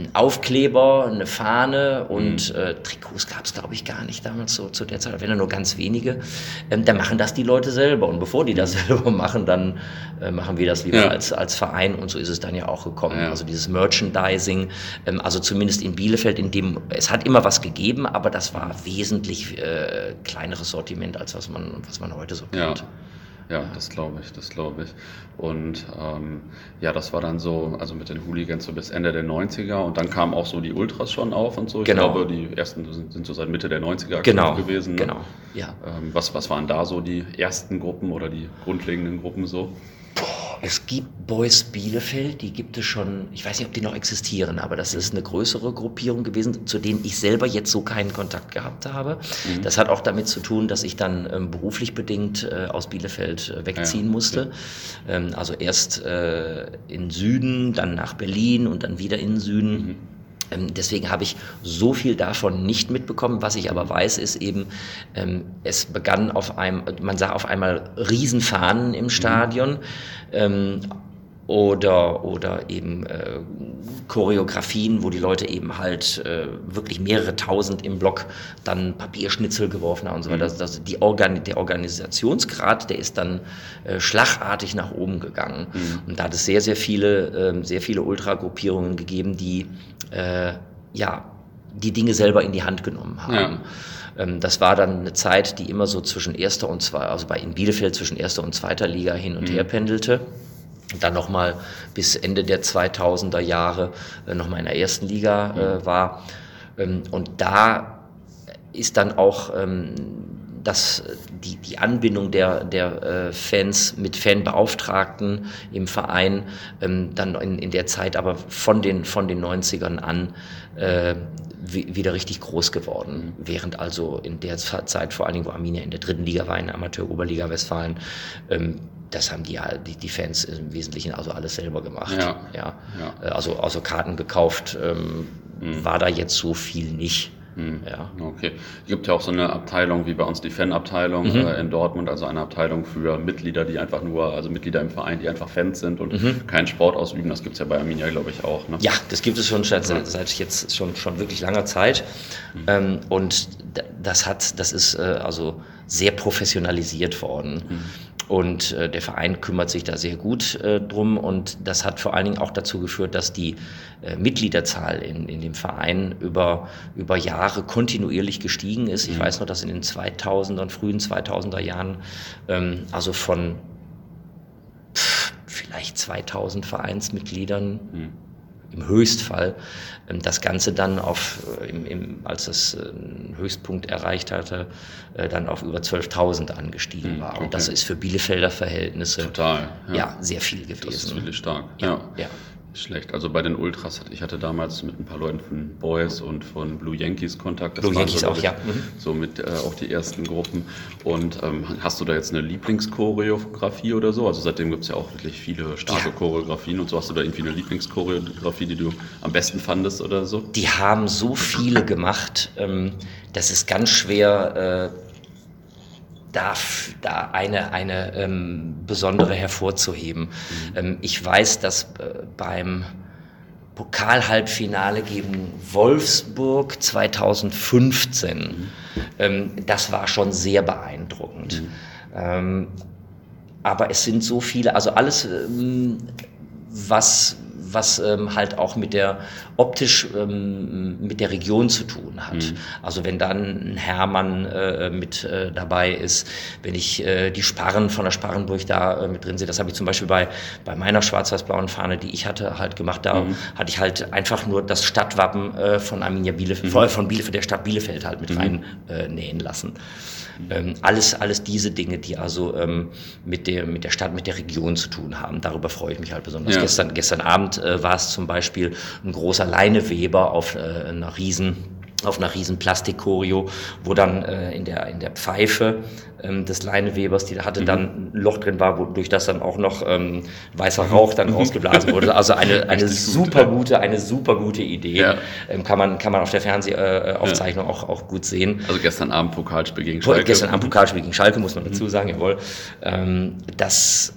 ein Aufkleber, eine Fahne und mhm. äh, Trikots gab es, glaube ich, gar nicht damals so zu der Zeit, wenn nur ganz wenige. Ähm, dann machen das die Leute selber. Und bevor die das *laughs* selber machen, dann äh, machen wir das lieber ja. als, als Verein. Und so ist es dann ja auch gekommen. Ja. Also dieses Merchandising, ähm, also zumindest in Bielefeld, in dem es hat immer was gegeben, aber das war wesentlich äh, kleineres Sortiment, als was man, was man heute so kennt. Ja. Ja, das glaube ich, das glaube ich. Und ähm, ja, das war dann so, also mit den Hooligans so bis Ende der 90er und dann kamen auch so die Ultras schon auf und so. Ich genau. glaube, die ersten sind, sind so seit Mitte der 90er genau. gewesen. Ne? Genau, ja. Ähm, was, was waren da so die ersten Gruppen oder die grundlegenden Gruppen so? Es gibt Boys Bielefeld, die gibt es schon, ich weiß nicht, ob die noch existieren, aber das ist eine größere Gruppierung gewesen, zu denen ich selber jetzt so keinen Kontakt gehabt habe. Mhm. Das hat auch damit zu tun, dass ich dann ähm, beruflich bedingt äh, aus Bielefeld äh, wegziehen ja, musste. Ähm, also erst äh, in Süden, dann nach Berlin und dann wieder in Süden. Mhm. Ähm, deswegen habe ich so viel davon nicht mitbekommen. Was ich aber weiß, ist eben, ähm, es begann auf einem, man sah auf einmal Riesenfahnen im Stadion. Mhm oder, oder eben äh, Choreografien, wo die Leute eben halt äh, wirklich mehrere tausend im Block dann Papierschnitzel geworfen haben und so weiter. Mhm. Das, die Organ der Organisationsgrad, der ist dann äh, schlagartig nach oben gegangen. Mhm. Und da hat es sehr, sehr viele, äh, sehr viele Ultragruppierungen gegeben, die äh, ja die Dinge selber in die Hand genommen haben. Ja. Ähm, das war dann eine Zeit, die immer so zwischen erster und zwei, also bei in Bielefeld zwischen erster und zweiter Liga hin und mhm. her pendelte dann nochmal bis Ende der 2000er Jahre äh, nochmal in der ersten Liga äh, mhm. war. Ähm, und da ist dann auch ähm, das, die, die Anbindung der, der äh, Fans mit Fanbeauftragten im Verein ähm, dann in, in der Zeit aber von den, von den 90ern an äh, wieder richtig groß geworden. Während also in der Zeit, vor allen Dingen, wo Arminia in der dritten Liga war, in der Amateur-Oberliga Westfalen, ähm, das haben die, die, die Fans im Wesentlichen also alles selber gemacht. Ja. ja. ja. Äh, also, also Karten gekauft ähm, mhm. war da jetzt so viel nicht. Mhm. Ja. Okay. Es gibt ja auch so eine Abteilung wie bei uns die Fanabteilung mhm. äh, in Dortmund, also eine Abteilung für Mitglieder, die einfach nur, also Mitglieder im Verein, die einfach Fans sind und mhm. keinen Sport ausüben. Das gibt es ja bei Arminia, glaube ich, auch. Ne? Ja, das gibt es schon seit, seit jetzt schon, schon wirklich langer Zeit. Mhm. Ähm, und das hat, das ist äh, also sehr professionalisiert worden. Und äh, der Verein kümmert sich da sehr gut äh, drum. Und das hat vor allen Dingen auch dazu geführt, dass die äh, Mitgliederzahl in, in dem Verein über, über Jahre kontinuierlich gestiegen ist. Ich mhm. weiß noch, dass in den 2000er und frühen 2000er Jahren, ähm, also von pff, vielleicht 2000 Vereinsmitgliedern, mhm im Höchstfall ähm, das Ganze dann auf, äh, im, im, als es einen Höchstpunkt erreicht hatte, äh, dann auf über 12.000 angestiegen hm, war. Okay. Und das ist für Bielefelder Verhältnisse Total, ja. ja sehr viel gewesen. Das ist wirklich stark. ja. ja. ja. Schlecht. Also bei den Ultras, ich hatte damals mit ein paar Leuten von Boys und von Blue Yankees Kontakt. Das Blue Yankees so, auch, ja. Mhm. So mit äh, auch die ersten Gruppen. Und ähm, hast du da jetzt eine Lieblingschoreografie oder so? Also seitdem gibt es ja auch wirklich viele starke ja. Choreografien und so. Hast du da irgendwie eine Lieblingschoreografie, die du am besten fandest oder so? Die haben so viele gemacht. Ähm, das ist ganz schwer. Äh, da, da eine, eine ähm, besondere hervorzuheben. Mhm. Ähm, ich weiß, dass äh, beim Pokalhalbfinale gegen Wolfsburg 2015, mhm. ähm, das war schon sehr beeindruckend. Mhm. Ähm, aber es sind so viele, also alles, ähm, was was ähm, halt auch mit der optisch ähm, mit der Region zu tun hat. Mhm. Also wenn dann ein Hermann äh, mit äh, dabei ist, wenn ich äh, die Sparren von der Sparrenburg da äh, mit drin sehe, das habe ich zum Beispiel bei, bei meiner schwarz-weiß-blauen Fahne, die ich hatte, halt gemacht. Da mhm. hatte ich halt einfach nur das Stadtwappen äh, von Arminia Bielefeld, mhm. von Bielefeld, der Stadt Bielefeld halt mit mhm. rein äh, nähen lassen. Ähm, alles, alles diese Dinge, die also ähm, mit, der, mit der Stadt, mit der Region zu tun haben. Darüber freue ich mich halt besonders. Ja. Gestern, gestern Abend äh, war es zum Beispiel ein großer Leineweber auf äh, einer riesen auf einer riesen Plastikchoreo, wo dann äh, in, der, in der Pfeife ähm, des Leinewebers, die da hatte, mhm. dann ein Loch drin war, wodurch das dann auch noch ähm, weißer Rauch dann *laughs* rausgeblasen wurde. Also eine, eine super gut, gute, eine super gute Idee. Ja. Ähm, kann, man, kann man auf der Fernsehaufzeichnung ja. auch, auch gut sehen. Also gestern Abend Pokalspiel gegen Schalke. Gestern Abend Pokalspiel gegen Schalke, muss man dazu mhm. sagen, jawohl. Ähm, das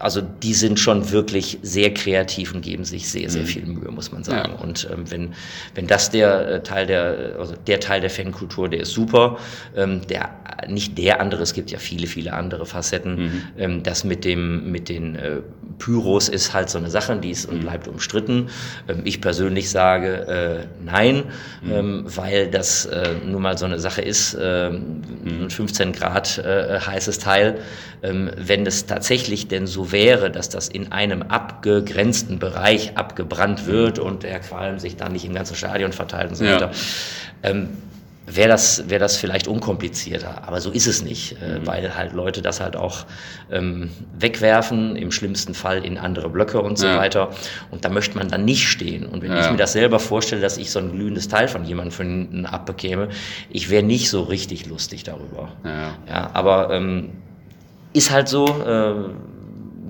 also die sind schon wirklich sehr kreativ und geben sich sehr, sehr mhm. viel Mühe, muss man sagen. Ja. Und ähm, wenn, wenn das der äh, Teil der, also der Teil der Fankultur, der ist super. Ähm, der, nicht der andere, es gibt ja viele, viele andere Facetten. Mhm. Ähm, das mit dem, mit den äh, Pyros ist halt so eine Sache, die ist und mhm. bleibt umstritten. Ähm, ich persönlich sage äh, nein, mhm. ähm, weil das äh, nun mal so eine Sache ist, äh, 15 Grad äh, heißes Teil. Ähm, wenn es tatsächlich denn so wäre, dass das in einem abgegrenzten Bereich abgebrannt wird und der Qualm sich dann nicht im ganzen Stadion verteilt und so weiter, ähm, wäre das, wäre das vielleicht unkomplizierter. Aber so ist es nicht, äh, mhm. weil halt Leute das halt auch ähm, wegwerfen, im schlimmsten Fall in andere Blöcke und so ja. weiter. Und da möchte man dann nicht stehen. Und wenn ja. ich mir das selber vorstelle, dass ich so ein glühendes Teil von jemandem von hinten abbekäme, ich wäre nicht so richtig lustig darüber. Ja, ja aber ähm, ist halt so. Äh,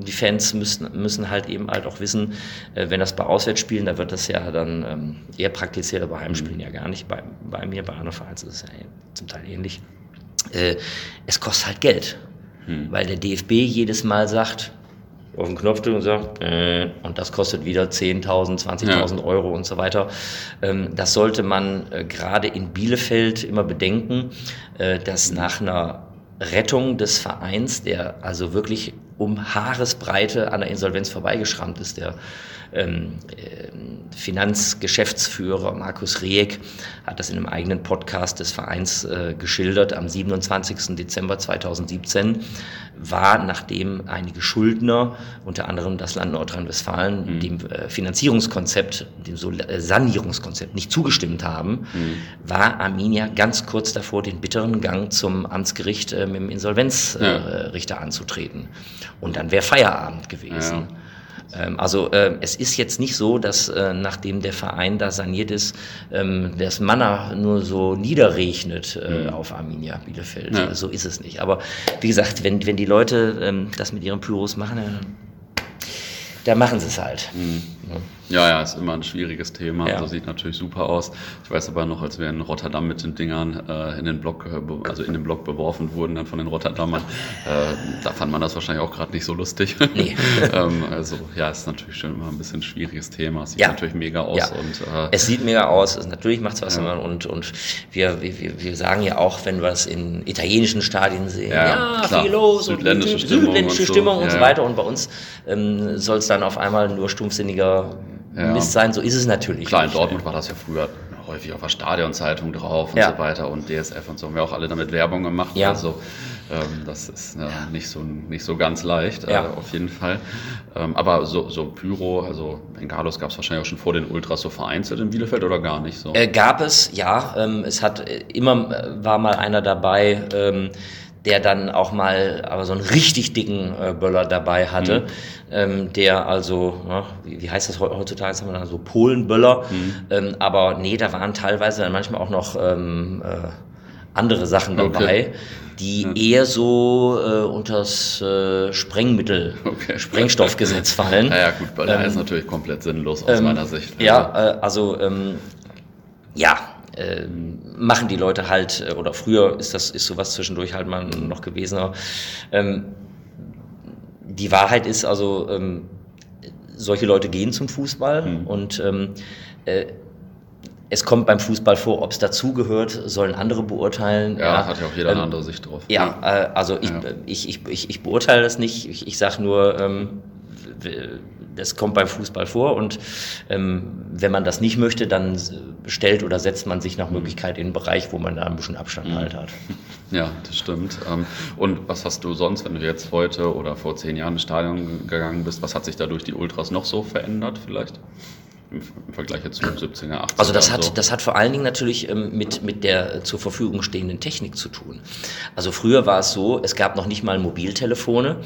die Fans müssen, müssen halt eben halt auch wissen, äh, wenn das bei Auswärtsspielen, da wird das ja dann ähm, eher praktiziert, aber bei Heimspielen mhm. ja gar nicht. Bei, bei mir, bei anderen Vereins ist es ja zum Teil ähnlich. Äh, es kostet halt Geld, mhm. weil der DFB jedes Mal sagt, auf den Knopf drückt und sagt, äh, und das kostet wieder 10.000, 20.000 ja. Euro und so weiter. Ähm, das sollte man äh, gerade in Bielefeld immer bedenken, äh, dass nach einer Rettung des Vereins, der also wirklich um Haaresbreite an der Insolvenz vorbeigeschrammt ist. Der Finanzgeschäftsführer Markus Rieck hat das in einem eigenen Podcast des Vereins äh, geschildert. Am 27. Dezember 2017 war, nachdem einige Schuldner, unter anderem das Land Nordrhein-Westfalen, mhm. dem äh, Finanzierungskonzept, dem äh, Sanierungskonzept nicht zugestimmt haben, mhm. war Arminia ganz kurz davor, den bitteren Gang zum Amtsgericht äh, mit dem Insolvenzrichter ja. anzutreten. Und dann wäre Feierabend gewesen. Ja. Ähm, also äh, es ist jetzt nicht so, dass äh, nachdem der Verein da saniert ist, ähm, das Manna nur so niederregnet äh, mhm. auf Arminia Bielefeld. Ja. So ist es nicht. Aber wie gesagt, wenn, wenn die Leute ähm, das mit ihren Pyros machen, dann da machen sie es halt. Mhm. Ja, ja, ist immer ein schwieriges Thema. Ja. Also sieht natürlich super aus. Ich weiß aber noch, als wir in Rotterdam mit den Dingern äh, in den Block, also in den Block beworfen wurden, dann von den Rotterdammern, äh, da fand man das wahrscheinlich auch gerade nicht so lustig. Nee. *laughs* ähm, also ja, ist natürlich schon immer ein bisschen ein schwieriges Thema. Es sieht ja. natürlich mega aus. Ja. Und, äh, es sieht mega aus. Es, natürlich macht es was ja. und, und wir, wir, wir sagen ja auch, wenn wir es in italienischen Stadien sehen, ja, ja viel los südländische und Stimmung, südländische und, Stimmung so. und so weiter. Und bei uns ähm, soll es dann auf einmal nur stumpfsinniger ja. Mist sein. So ist es natürlich. Klar, in Dortmund war das ja früher häufig auf der Stadionzeitung drauf und ja. so weiter und DSF und so haben wir auch alle damit Werbung gemacht. Ja. Also ähm, das ist ja, nicht, so, nicht so ganz leicht, äh, auf jeden Fall. Ähm, aber so, so Pyro, also Bengalos gab es wahrscheinlich auch schon vor den Ultras so vereinzelt in Bielefeld oder gar nicht so? Äh, gab es, ja. Ähm, es hat äh, immer äh, war mal einer dabei ähm, der dann auch mal aber so einen richtig dicken äh, Böller dabei hatte, mhm. ähm, der also, na, wie, wie, heißt das heutzutage, haben wir da so Polenböller, mhm. ähm, aber nee, da waren teilweise dann manchmal auch noch ähm, äh, andere Sachen dabei, okay. die ja. eher so äh, unter das äh, Sprengmittel, okay. Sprengstoffgesetz fallen. *laughs* Naja gut, Böller ist natürlich komplett sinnlos aus ähm, meiner Sicht. Ja, also, äh, also ähm, ja, äh, machen die Leute halt, äh, oder früher ist das ist sowas zwischendurch halt mal noch gewesen. Ähm, die Wahrheit ist also, ähm, solche Leute gehen zum Fußball mhm. und ähm, äh, es kommt beim Fußball vor, ob es dazugehört, sollen andere beurteilen. Ja, ja, hat ja auch jeder eine ähm, andere Sicht drauf. Ja, äh, also ich, ja. ich, ich, ich, ich, beurteile das nicht. Ich, ich sage nur, ähm, das kommt beim Fußball vor und ähm, wenn man das nicht möchte, dann stellt oder setzt man sich nach Möglichkeit in einen Bereich, wo man da ein bisschen Abstand mhm. halt hat. *laughs* Ja, das stimmt. Ähm, und was hast du sonst, wenn du jetzt heute oder vor zehn Jahren ins Stadion gegangen bist, was hat sich da durch die Ultras noch so verändert vielleicht? Im Vergleich jetzt zu 17er, 18er. Also das hat, so. das hat vor allen Dingen natürlich ähm, mit, mit der zur Verfügung stehenden Technik zu tun. Also früher war es so, es gab noch nicht mal Mobiltelefone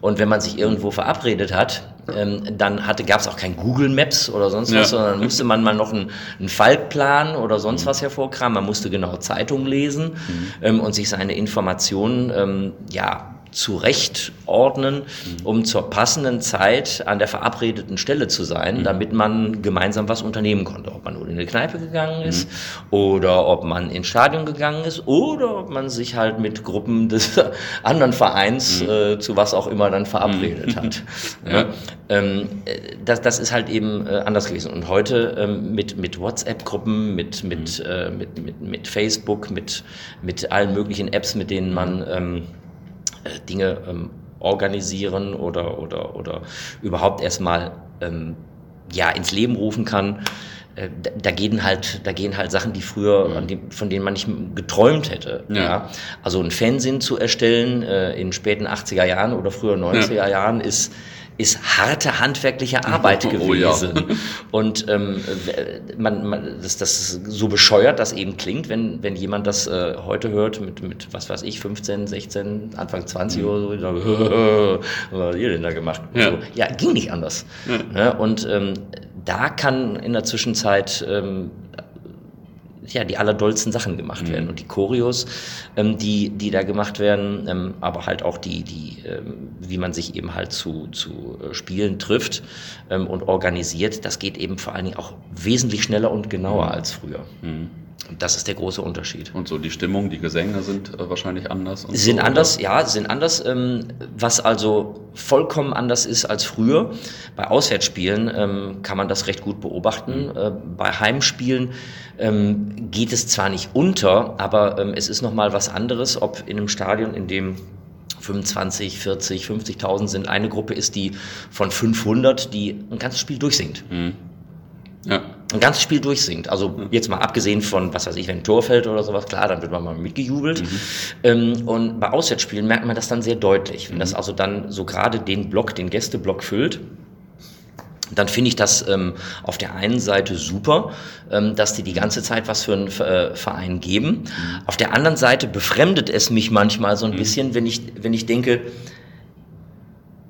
und wenn man sich irgendwo verabredet hat, ähm, dann gab es auch kein Google Maps oder sonst was, ja. sondern musste man mal noch einen, einen Faltplan oder sonst mhm. was hervorkramen. Man musste genau Zeitung lesen mhm. ähm, und sich seine Informationen, ja, zurechtordnen, mhm. um zur passenden Zeit an der verabredeten Stelle zu sein, mhm. damit man gemeinsam was unternehmen konnte. Ob man nur in eine Kneipe gegangen ist mhm. oder ob man ins Stadion gegangen ist oder ob man sich halt mit Gruppen des *laughs* anderen Vereins mhm. äh, zu was auch immer dann verabredet hat. *laughs* ja. ähm, das, das ist halt eben äh, anders gewesen. Und heute ähm, mit, mit WhatsApp-Gruppen, mit, mit, äh, mit, mit, mit Facebook, mit, mit allen möglichen Apps, mit denen man ähm, äh, Dinge ähm, organisieren oder, oder, oder überhaupt erstmal ähm, ja, ins Leben rufen kann. Äh, da, da, gehen halt, da gehen halt Sachen, die früher, mhm. die, von denen man nicht geträumt hätte. Ja. ja. Also ein Fernsehen zu erstellen äh, in späten 80er Jahren oder früher 90er ja. Jahren ist ist harte handwerkliche *laughs* Arbeit gewesen. Oh, ja. Und ähm, man, man, das, das so bescheuert, das eben klingt, wenn, wenn jemand das äh, heute hört mit, mit, was weiß ich, 15, 16, Anfang 20 mhm. oder so, sagt, *laughs* was habt ihr denn da gemacht? Ja, so, ja ging nicht anders. Ja. Ne? Und ähm, da kann in der Zwischenzeit ähm, ja, die allerdollsten Sachen gemacht mhm. werden. Und die Choreos, ähm, die, die da gemacht werden, ähm, aber halt auch die, die ähm, wie man sich eben halt zu, zu äh, Spielen trifft ähm, und organisiert, das geht eben vor allen Dingen auch wesentlich schneller und genauer mhm. als früher. Mhm. Das ist der große Unterschied. Und so die Stimmung, die Gesänge sind äh, wahrscheinlich anders. sind so, anders, oder? ja, sind anders. Ähm, was also vollkommen anders ist als früher. Bei Auswärtsspielen ähm, kann man das recht gut beobachten. Mhm. Äh, bei Heimspielen ähm, geht es zwar nicht unter, aber ähm, es ist nochmal was anderes, ob in einem Stadion, in dem 25, 40, 50.000 sind, eine Gruppe ist, die von 500, die ein ganzes Spiel durchsingt. Mhm. Ja. Ein ganzes Spiel durchsingt. Also jetzt mal abgesehen von, was weiß ich, wenn ein Tor fällt oder sowas, klar, dann wird man mal mitgejubelt. Mhm. Ähm, und bei Auswärtsspielen merkt man das dann sehr deutlich. Wenn mhm. das also dann so gerade den Block, den Gästeblock füllt, dann finde ich das ähm, auf der einen Seite super, ähm, dass die die ganze Zeit was für einen äh, Verein geben. Mhm. Auf der anderen Seite befremdet es mich manchmal so ein mhm. bisschen, wenn ich, wenn ich denke,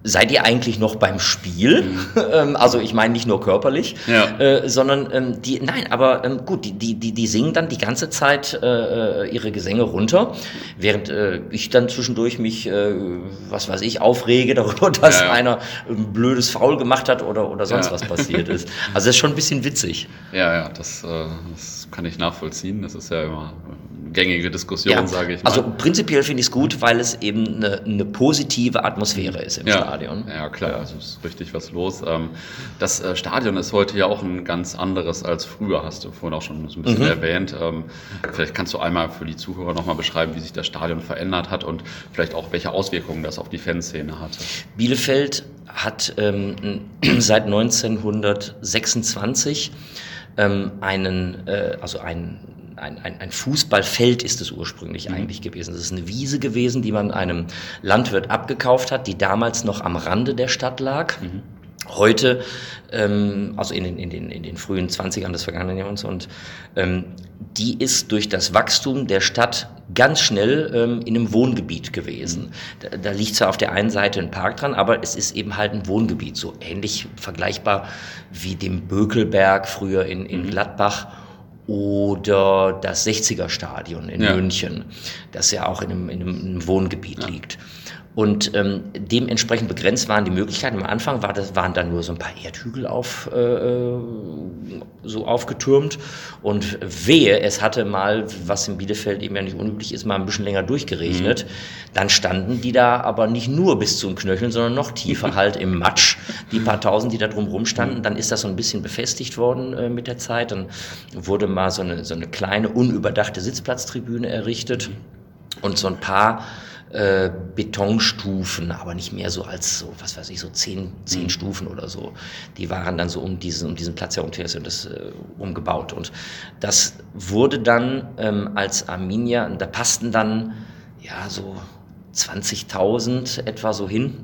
seid ihr eigentlich noch beim Spiel? Mhm. *laughs* Ähm, also ich meine nicht nur körperlich, ja. äh, sondern ähm, die, nein, aber ähm, gut, die, die, die, die singen dann die ganze Zeit äh, äh, ihre Gesänge runter, während äh, ich dann zwischendurch mich, äh, was weiß ich, aufrege darüber, *laughs* dass ja, ja. einer ein blödes Faul gemacht hat oder, oder sonst was passiert ist. *laughs* Also das ist schon ein bisschen witzig. Ja, ja, das, äh, das kann ich nachvollziehen. Das ist ja immer gängige Diskussion, ja, sage ich mal. Also prinzipiell finde ich es gut, weil es eben eine, eine positive Atmosphäre ist im ja, Stadion. Ja, klar, also ist richtig was los. Ähm, das äh, Stadion ist heute ja auch ein ganz anderes als früher, hast du vorhin auch schon so ein bisschen mhm. erwähnt. Ähm, vielleicht kannst du einmal für die Zuhörer nochmal beschreiben, wie sich das Stadion verändert hat und vielleicht auch welche Auswirkungen das auf die Fanszene hatte. Bielefeld hat ähm, *clears throat* seit 1926 ähm, einen, äh, also einen ein, ein, ein Fußballfeld ist es ursprünglich mhm. eigentlich gewesen. Es ist eine Wiese gewesen, die man einem Landwirt abgekauft hat, die damals noch am Rande der Stadt lag. Mhm. Heute, ähm, also in den, in, den, in den frühen 20ern des vergangenen Jahrhunderts, und ähm, die ist durch das Wachstum der Stadt ganz schnell ähm, in einem Wohngebiet gewesen. Da, da liegt zwar auf der einen Seite ein Park dran, aber es ist eben halt ein Wohngebiet, so ähnlich vergleichbar wie dem Bökelberg früher in, in mhm. Gladbach oder das 60er Stadion in ja. München, das ja auch in einem, in einem Wohngebiet ja. liegt. Und ähm, dementsprechend begrenzt waren die Möglichkeiten. Am Anfang war das, waren dann nur so ein paar Erdhügel auf, äh, äh, so aufgetürmt. Und wehe, es hatte mal, was in Bielefeld eben ja nicht unüblich ist, mal ein bisschen länger durchgeregnet. Mhm. Dann standen die da aber nicht nur bis zum Knöcheln, sondern noch tiefer *laughs* halt im Matsch. Die paar tausend, die da drumherum standen. Dann ist das so ein bisschen befestigt worden äh, mit der Zeit. Dann wurde mal so eine, so eine kleine, unüberdachte Sitzplatztribüne errichtet. Und so ein paar äh, Betonstufen, aber nicht mehr so als so, was weiß ich, so zehn, zehn mhm. Stufen oder so. Die waren dann so um diesen, um diesen Platz herum und das äh, umgebaut. Und das wurde dann ähm, als Arminia, da passten dann ja so 20.000 etwa so hin.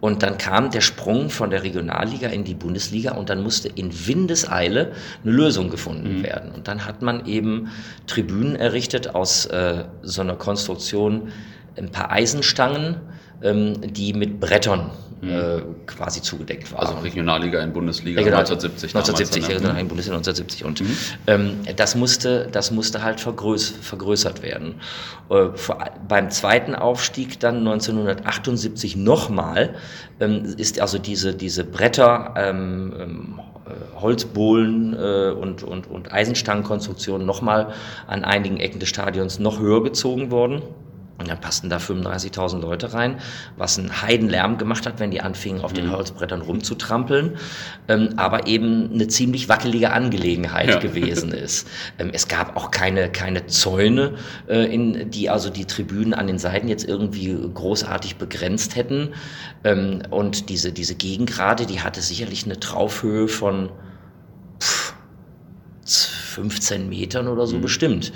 Und dann kam der Sprung von der Regionalliga in die Bundesliga und dann musste in Windeseile eine Lösung gefunden mhm. werden. Und dann hat man eben Tribünen errichtet aus äh, so einer Konstruktion, ein paar Eisenstangen, ähm, die mit Brettern mhm. äh, quasi zugedeckt war. Also Regionalliga in Bundesliga Regional 1970. 1970, damals, Regionalliga in Bundesliga 1970. Und mhm. ähm, das, musste, das musste halt vergröß vergrößert werden. Äh, vor, beim zweiten Aufstieg dann 1978 nochmal ähm, ist also diese, diese Bretter, ähm, ähm äh, Holzbohlen äh, und, und, und Eisenstangenkonstruktionen nochmal an einigen Ecken des Stadions noch höher gezogen worden. Und dann passten da 35.000 Leute rein, was einen Heidenlärm gemacht hat, wenn die anfingen, auf den mhm. Holzbrettern rumzutrampeln, ähm, aber eben eine ziemlich wackelige Angelegenheit ja. gewesen *laughs* ist. Ähm, es gab auch keine, keine Zäune, äh, in, die also die Tribünen an den Seiten jetzt irgendwie großartig begrenzt hätten. Ähm, und diese, diese Gegengrade, die hatte sicherlich eine Traufhöhe von pff, 15 Metern oder so mhm. bestimmt.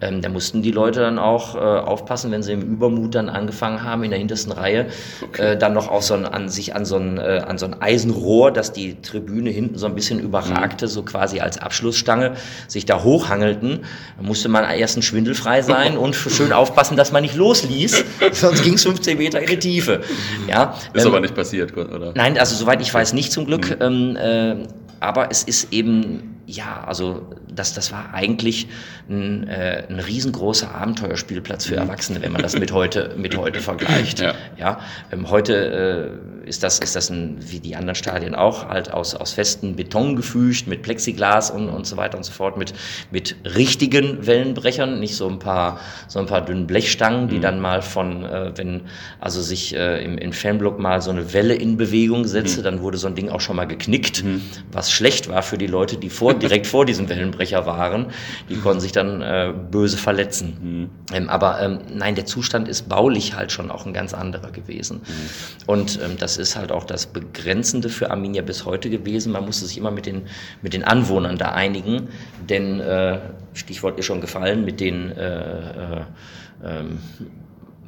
Ähm, da mussten die Leute dann auch äh, aufpassen, wenn sie im Übermut dann angefangen haben, in der hintersten Reihe, okay. äh, dann noch auch so ein, an sich an so, ein, äh, an so ein Eisenrohr, das die Tribüne hinten so ein bisschen überragte, mhm. so quasi als Abschlussstange, sich da hochhangelten. Da musste man erst ein schwindelfrei sein und *laughs* schön aufpassen, dass man nicht losließ, *laughs* sonst ging es 15 Meter in die Tiefe. Ja, Ist ähm, aber nicht passiert, oder? Nein, also soweit ich weiß, nicht zum Glück. Mhm. Ähm, äh, aber es ist eben ja, also das, das war eigentlich ein, äh, ein riesengroßer Abenteuerspielplatz für mhm. Erwachsene, wenn man das mit heute, mit heute vergleicht. Ja. ja ähm, heute äh, ist das, ist das ein, wie die anderen Stadien auch, halt aus, aus festen Beton gefügt, mit Plexiglas und, und so weiter und so fort, mit, mit richtigen Wellenbrechern, nicht so ein paar, so ein paar dünnen Blechstangen, die mhm. dann mal von, äh, wenn also sich äh, im, im Fanblock mal so eine Welle in Bewegung setzte, mhm. dann wurde so ein Ding auch schon mal geknickt, mhm. was schlecht war für die Leute, die vor, direkt vor diesem Wellenbrecher waren. Die konnten sich dann äh, böse verletzen. Mhm. Ähm, aber ähm, nein, der Zustand ist baulich halt schon auch ein ganz anderer gewesen. Mhm. Und ähm, das ist halt auch das Begrenzende für Arminia bis heute gewesen. Man musste sich immer mit den, mit den Anwohnern da einigen, denn äh, Stichwort ist schon gefallen, mit den äh, äh, ähm,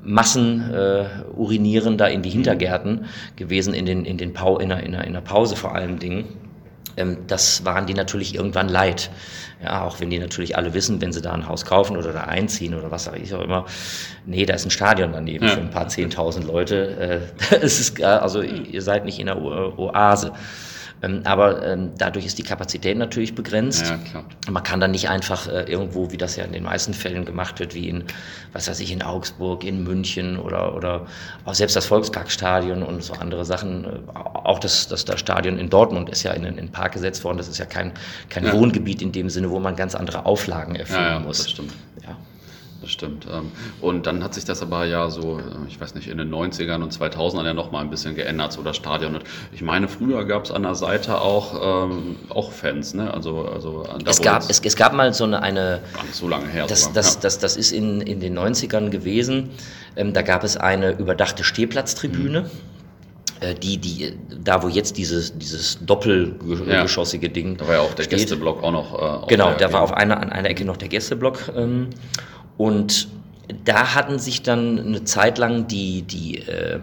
Massen äh, urinieren da in die Hintergärten gewesen, in, den, in, den Pau in, der, in, der, in der Pause vor allen Dingen ähm, das waren die natürlich irgendwann leid. Ja, auch wenn die natürlich alle wissen, wenn sie da ein Haus kaufen oder da einziehen oder was sage ich auch immer, nee, da ist ein Stadion daneben ja. für ein paar zehntausend Leute. Äh, *laughs* es ist, also ihr seid nicht in der Oase. Ähm, aber ähm, dadurch ist die Kapazität natürlich begrenzt. Ja. Man kann dann nicht einfach äh, irgendwo, wie das ja in den meisten Fällen gemacht wird, wie in, was weiß ich, in Augsburg, in München oder, oder auch selbst das Volksparkstadion und so andere Sachen. Äh, auch das, das, das Stadion in Dortmund ist ja in den Park gesetzt worden. Das ist ja kein, kein ja. Wohngebiet in dem Sinne, wo man ganz andere Auflagen erfüllen ja, muss. Das stimmt. Ja. Das stimmt. Ähm, und dann hat sich das aber ja so, äh, ich weiß nicht, in den 90ern und 2000ern ja nochmal ein bisschen geändert, so das Stadion. ich meine, früher gab es an der Seite auch, ähm, auch Fans, ne? Also, also da es, gab, es, es, gab mal so eine. eine gar nicht so lange her. Das, sogar, das, ja. das, das, ist in, in den 90ern gewesen. Ähm, da gab es eine überdachte Stehplatztribüne. Mhm äh, die, die, da wo jetzt dieses, dieses doppelgeschossige ja. Ding. Da war ja auch der Gästeblock auch noch. Äh, genau, da war auf einer, an einer Ecke noch der Gästeblock. Ähm, und da hatten sich dann eine Zeit lang die, die äh,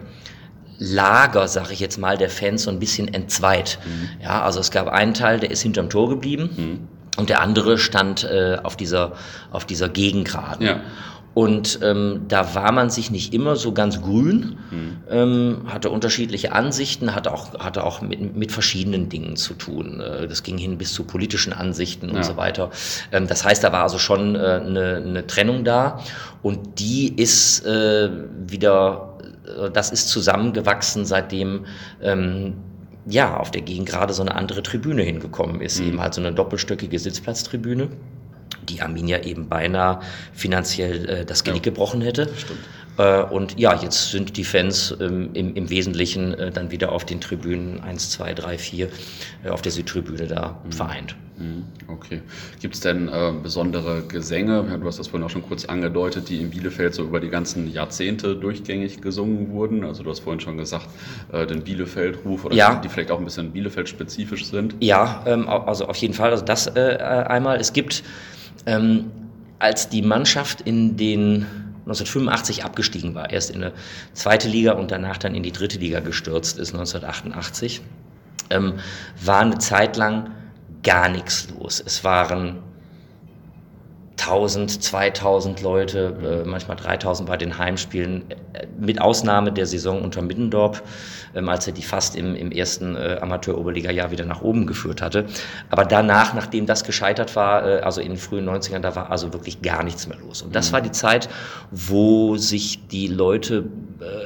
Lager, sag ich jetzt mal, der Fans so ein bisschen entzweit. Mhm. Ja, also es gab einen Teil, der ist hinterm Tor geblieben mhm. und der andere stand äh, auf dieser, auf dieser Gegengraden. Ja. Und ähm, da war man sich nicht immer so ganz grün, mhm. ähm, hatte unterschiedliche Ansichten, hatte auch, hatte auch mit, mit verschiedenen Dingen zu tun. Äh, das ging hin bis zu politischen Ansichten ja. und so weiter. Ähm, das heißt, da war also schon äh, eine, eine Trennung da und die ist äh, wieder, äh, das ist zusammengewachsen, seitdem ähm, ja auf der Gegend gerade so eine andere Tribüne hingekommen ist, mhm. eben halt so eine doppelstöckige Sitzplatztribüne die Arminia eben beinahe finanziell äh, das Genick ja. gebrochen hätte. Stimmt. Äh, und ja, jetzt sind die Fans ähm, im, im, Wesentlichen äh, dann wieder auf den Tribünen 1, 2, 3, 4 auf der Südtribüne da mhm. vereint. Mhm. Okay. Gibt es denn äh, besondere Gesänge, du hast das vorhin auch schon kurz angedeutet, die in Bielefeld so über die ganzen Jahrzehnte durchgängig gesungen wurden? Also du hast vorhin schon gesagt, äh, den Bielefeld-Ruf oder ja. die vielleicht auch ein bisschen Bielefeld-spezifisch sind? Ja, ähm, also auf jeden Fall. Also das einmal. Es gibt ähm, als die Mannschaft in den 1985 abgestiegen war, erst in eine zweite Liga und danach dann in die dritte Liga gestürzt ist, 1988, ähm, war eine Zeit lang gar nichts los. Es waren 1000, 2000 Leute, äh, manchmal 3000 bei den Heimspielen, äh, mit Ausnahme der Saison unter Middendorp, ähm, als er die fast im, im ersten äh, Amateur-Oberliga-Jahr wieder nach oben geführt hatte. Aber danach, nachdem das gescheitert war, äh, also in den frühen 90ern, da war also wirklich gar nichts mehr los. Und das mhm. war die Zeit, wo sich die Leute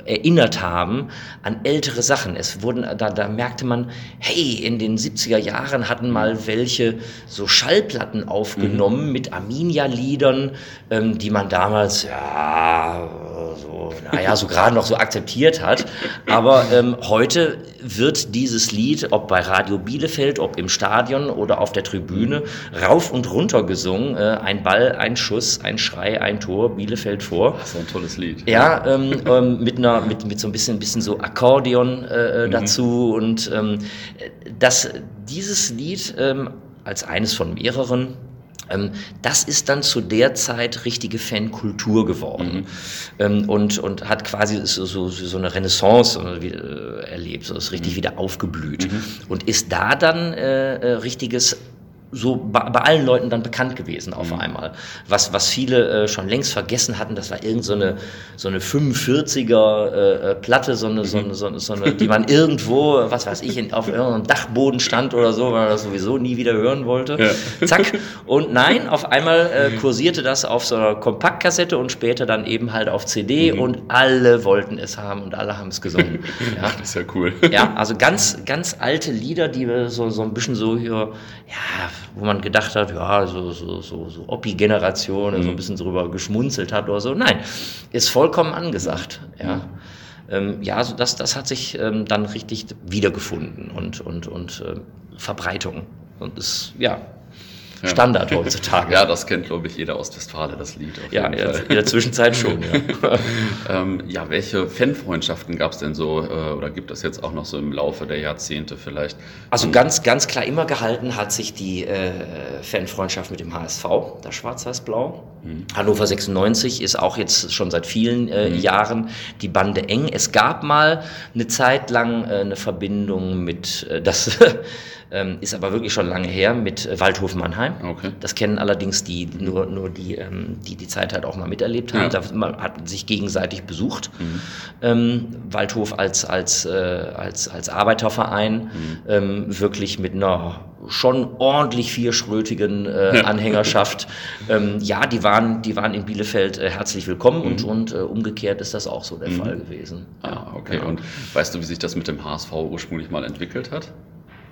erinnert haben an ältere Sachen. Es wurden, da, da merkte man, hey, in den 70er Jahren hatten mal welche so Schallplatten aufgenommen mhm. mit Arminia-Liedern, ähm, die man damals, ja, so, naja, so gerade noch so akzeptiert hat. Aber ähm, heute wird dieses Lied, ob bei Radio Bielefeld, ob im Stadion oder auf der Tribüne, rauf und runter gesungen. Äh, ein Ball, ein Schuss, ein Schrei, ein Tor, Bielefeld vor. Das ist ein tolles Lied. Ja, ähm, ähm, mit, einer, mit, mit so ein bisschen, bisschen so Akkordeon äh, äh mhm. dazu. Und ähm, dass dieses Lied ähm, als eines von mehreren ähm, das ist dann zu der Zeit richtige Fankultur geworden mhm. ähm, und, und hat quasi so, so, so eine Renaissance äh, erlebt, so ist richtig mhm. wieder aufgeblüht mhm. und ist da dann äh, äh richtiges so bei, bei, allen Leuten dann bekannt gewesen auf mhm. einmal. Was, was viele äh, schon längst vergessen hatten, das war irgend so eine, so eine 45er äh, äh, Platte, so eine, so, eine, so, eine, so eine, die man irgendwo, was weiß ich, in, auf irgendeinem Dachboden stand oder so, weil man das sowieso nie wieder hören wollte. Ja. Zack. Und nein, *laughs* auf einmal äh, kursierte das auf so einer Kompaktkassette und später dann eben halt auf CD mhm. und alle wollten es haben und alle haben es gesungen. *laughs* Ja. Das ist ja cool. Ja, also ganz, ganz alte Lieder, die wir so, so ein bisschen so hier, ja, wo man gedacht hat, ja, so, so, so, so Oppi-Generation, mhm. so ein bisschen drüber geschmunzelt hat oder so. Nein, ist vollkommen angesagt, ja. Mhm. Ähm, ja, also das, das hat sich ähm, dann richtig wiedergefunden und, und, und äh, Verbreitung. Und ist, ja, Standard heutzutage. *laughs* ja, das kennt, glaube ich, jeder Ostwestfale, das Lied. ja, in der, in der, Zwischenzeit *laughs* schon, ja. ähm, ja, welche Fanfreundschaften gab es denn so äh, oder gibt es jetzt auch noch so im Laufe der Jahrzehnte vielleicht? Also um, ganz, ganz klar immer gehalten hat sich die äh, Fanfreundschaft mit dem HSV, das Schwarz-Weiß-Blau. Mhm. Hannover 96 ist auch jetzt schon seit vielen äh, mhm. Jahren die Bande eng. Es gab mal eine Zeit lang äh, eine Verbindung mit, äh, das *laughs* ähm, ist aber wirklich schon lange her mit äh, Waldhof Mannheim. Okay. Das kennen allerdings die nur, nur die, ähm, die die Zeit halt auch mal miterlebt haben. Ja. Da, man hat sich gegenseitig besucht. Mhm. Ähm, Waldhof als, als, äh, als, als Arbeiterverein, mhm. ähm, wirklich mit einer schon ordentlich vierschrötigen äh, ja. Anhängerschaft. *laughs* ähm, ja, die waren, die waren in Bielefeld äh, herzlich willkommen mhm. und, und äh, umgekehrt ist das auch so der mhm. Fall gewesen. Ah, okay. Genau. Und weißt du, wie sich das mit dem HSV ursprünglich mal entwickelt hat?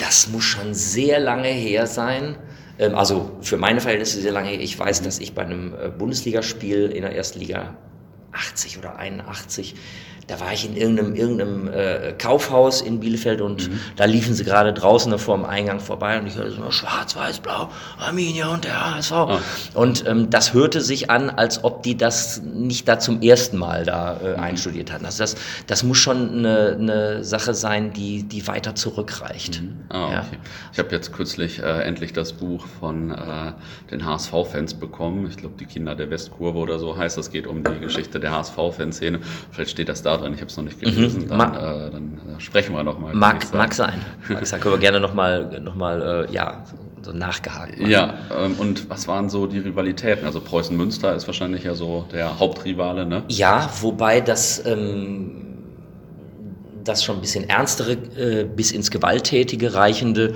Das muss schon sehr lange her sein. Ähm, also für meine Verhältnisse sehr lange her. Ich weiß, dass ich bei einem äh, Bundesligaspiel in der ersten Liga 80 oder 81 da war ich in irgendeinem, irgendeinem äh, Kaufhaus in Bielefeld und mhm. da liefen sie gerade draußen vor dem Eingang vorbei und ich hörte so schwarz, weiß, blau, Arminia und der HSV. Oh. Und ähm, das hörte sich an, als ob die das nicht da zum ersten Mal da äh, mhm. einstudiert hatten. Also das, das muss schon eine, eine Sache sein, die, die weiter zurückreicht. Mhm. Ah, ja. okay. Ich habe jetzt kürzlich äh, endlich das Buch von äh, den HSV-Fans bekommen. Ich glaube, die Kinder der Westkurve oder so heißt. Es geht um die Geschichte der HSV-Fanszene. Vielleicht steht das da drin, ich habe es noch nicht gelesen, mhm. dann, äh, dann, sprechen wir nochmal. Mag, mag sein. Mag sein. Können wir gerne nochmal noch mal, äh, ja, so nachgehakt machen. Ja, ähm, und was waren so die Rivalitäten? Also Preußen-Münster ist wahrscheinlich ja so der Hauptrivale, ne? Ja, wobei das... Ähm, das schon ein bisschen ernstere, äh, bis ins Gewalttätige reichende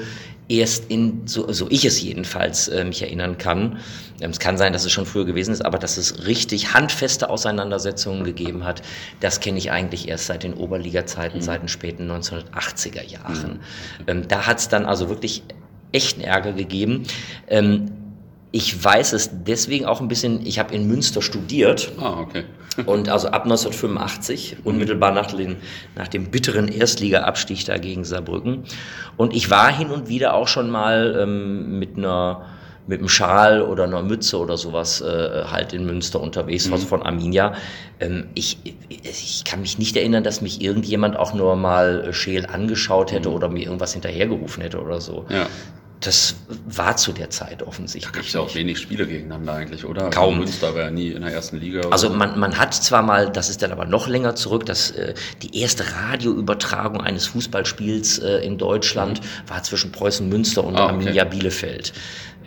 erst in, so, so ich es jedenfalls äh, mich erinnern kann, ähm, es kann sein, dass es schon früher gewesen ist, aber dass es richtig handfeste Auseinandersetzungen gegeben hat, das kenne ich eigentlich erst seit den Oberliga-Zeiten, mhm. seit den späten 1980er Jahren. Mhm. Ähm, da hat es dann also wirklich echten Ärger gegeben. Ähm, ich weiß es deswegen auch ein bisschen, ich habe in Münster studiert. Ah, okay. Und also ab 1985, unmittelbar nach, den, nach dem bitteren Erstliga-Abstieg da gegen Saarbrücken. Und ich war hin und wieder auch schon mal ähm, mit einer mit einem Schal oder einer Mütze oder sowas äh, halt in Münster unterwegs mhm. von Arminia. Ähm, ich, ich kann mich nicht erinnern, dass mich irgendjemand auch nur mal scheel angeschaut hätte mhm. oder mir irgendwas hinterhergerufen hätte oder so. Ja. Das war zu der Zeit offensichtlich. Da gab es ja auch wenig Spiele gegeneinander eigentlich, oder? Also Kaum. Münster war ja nie in der ersten Liga. Also man, man hat zwar mal, das ist dann aber noch länger zurück, dass äh, die erste Radioübertragung eines Fußballspiels äh, in Deutschland mhm. war zwischen Preußen Münster und ah, okay. Arminia Bielefeld.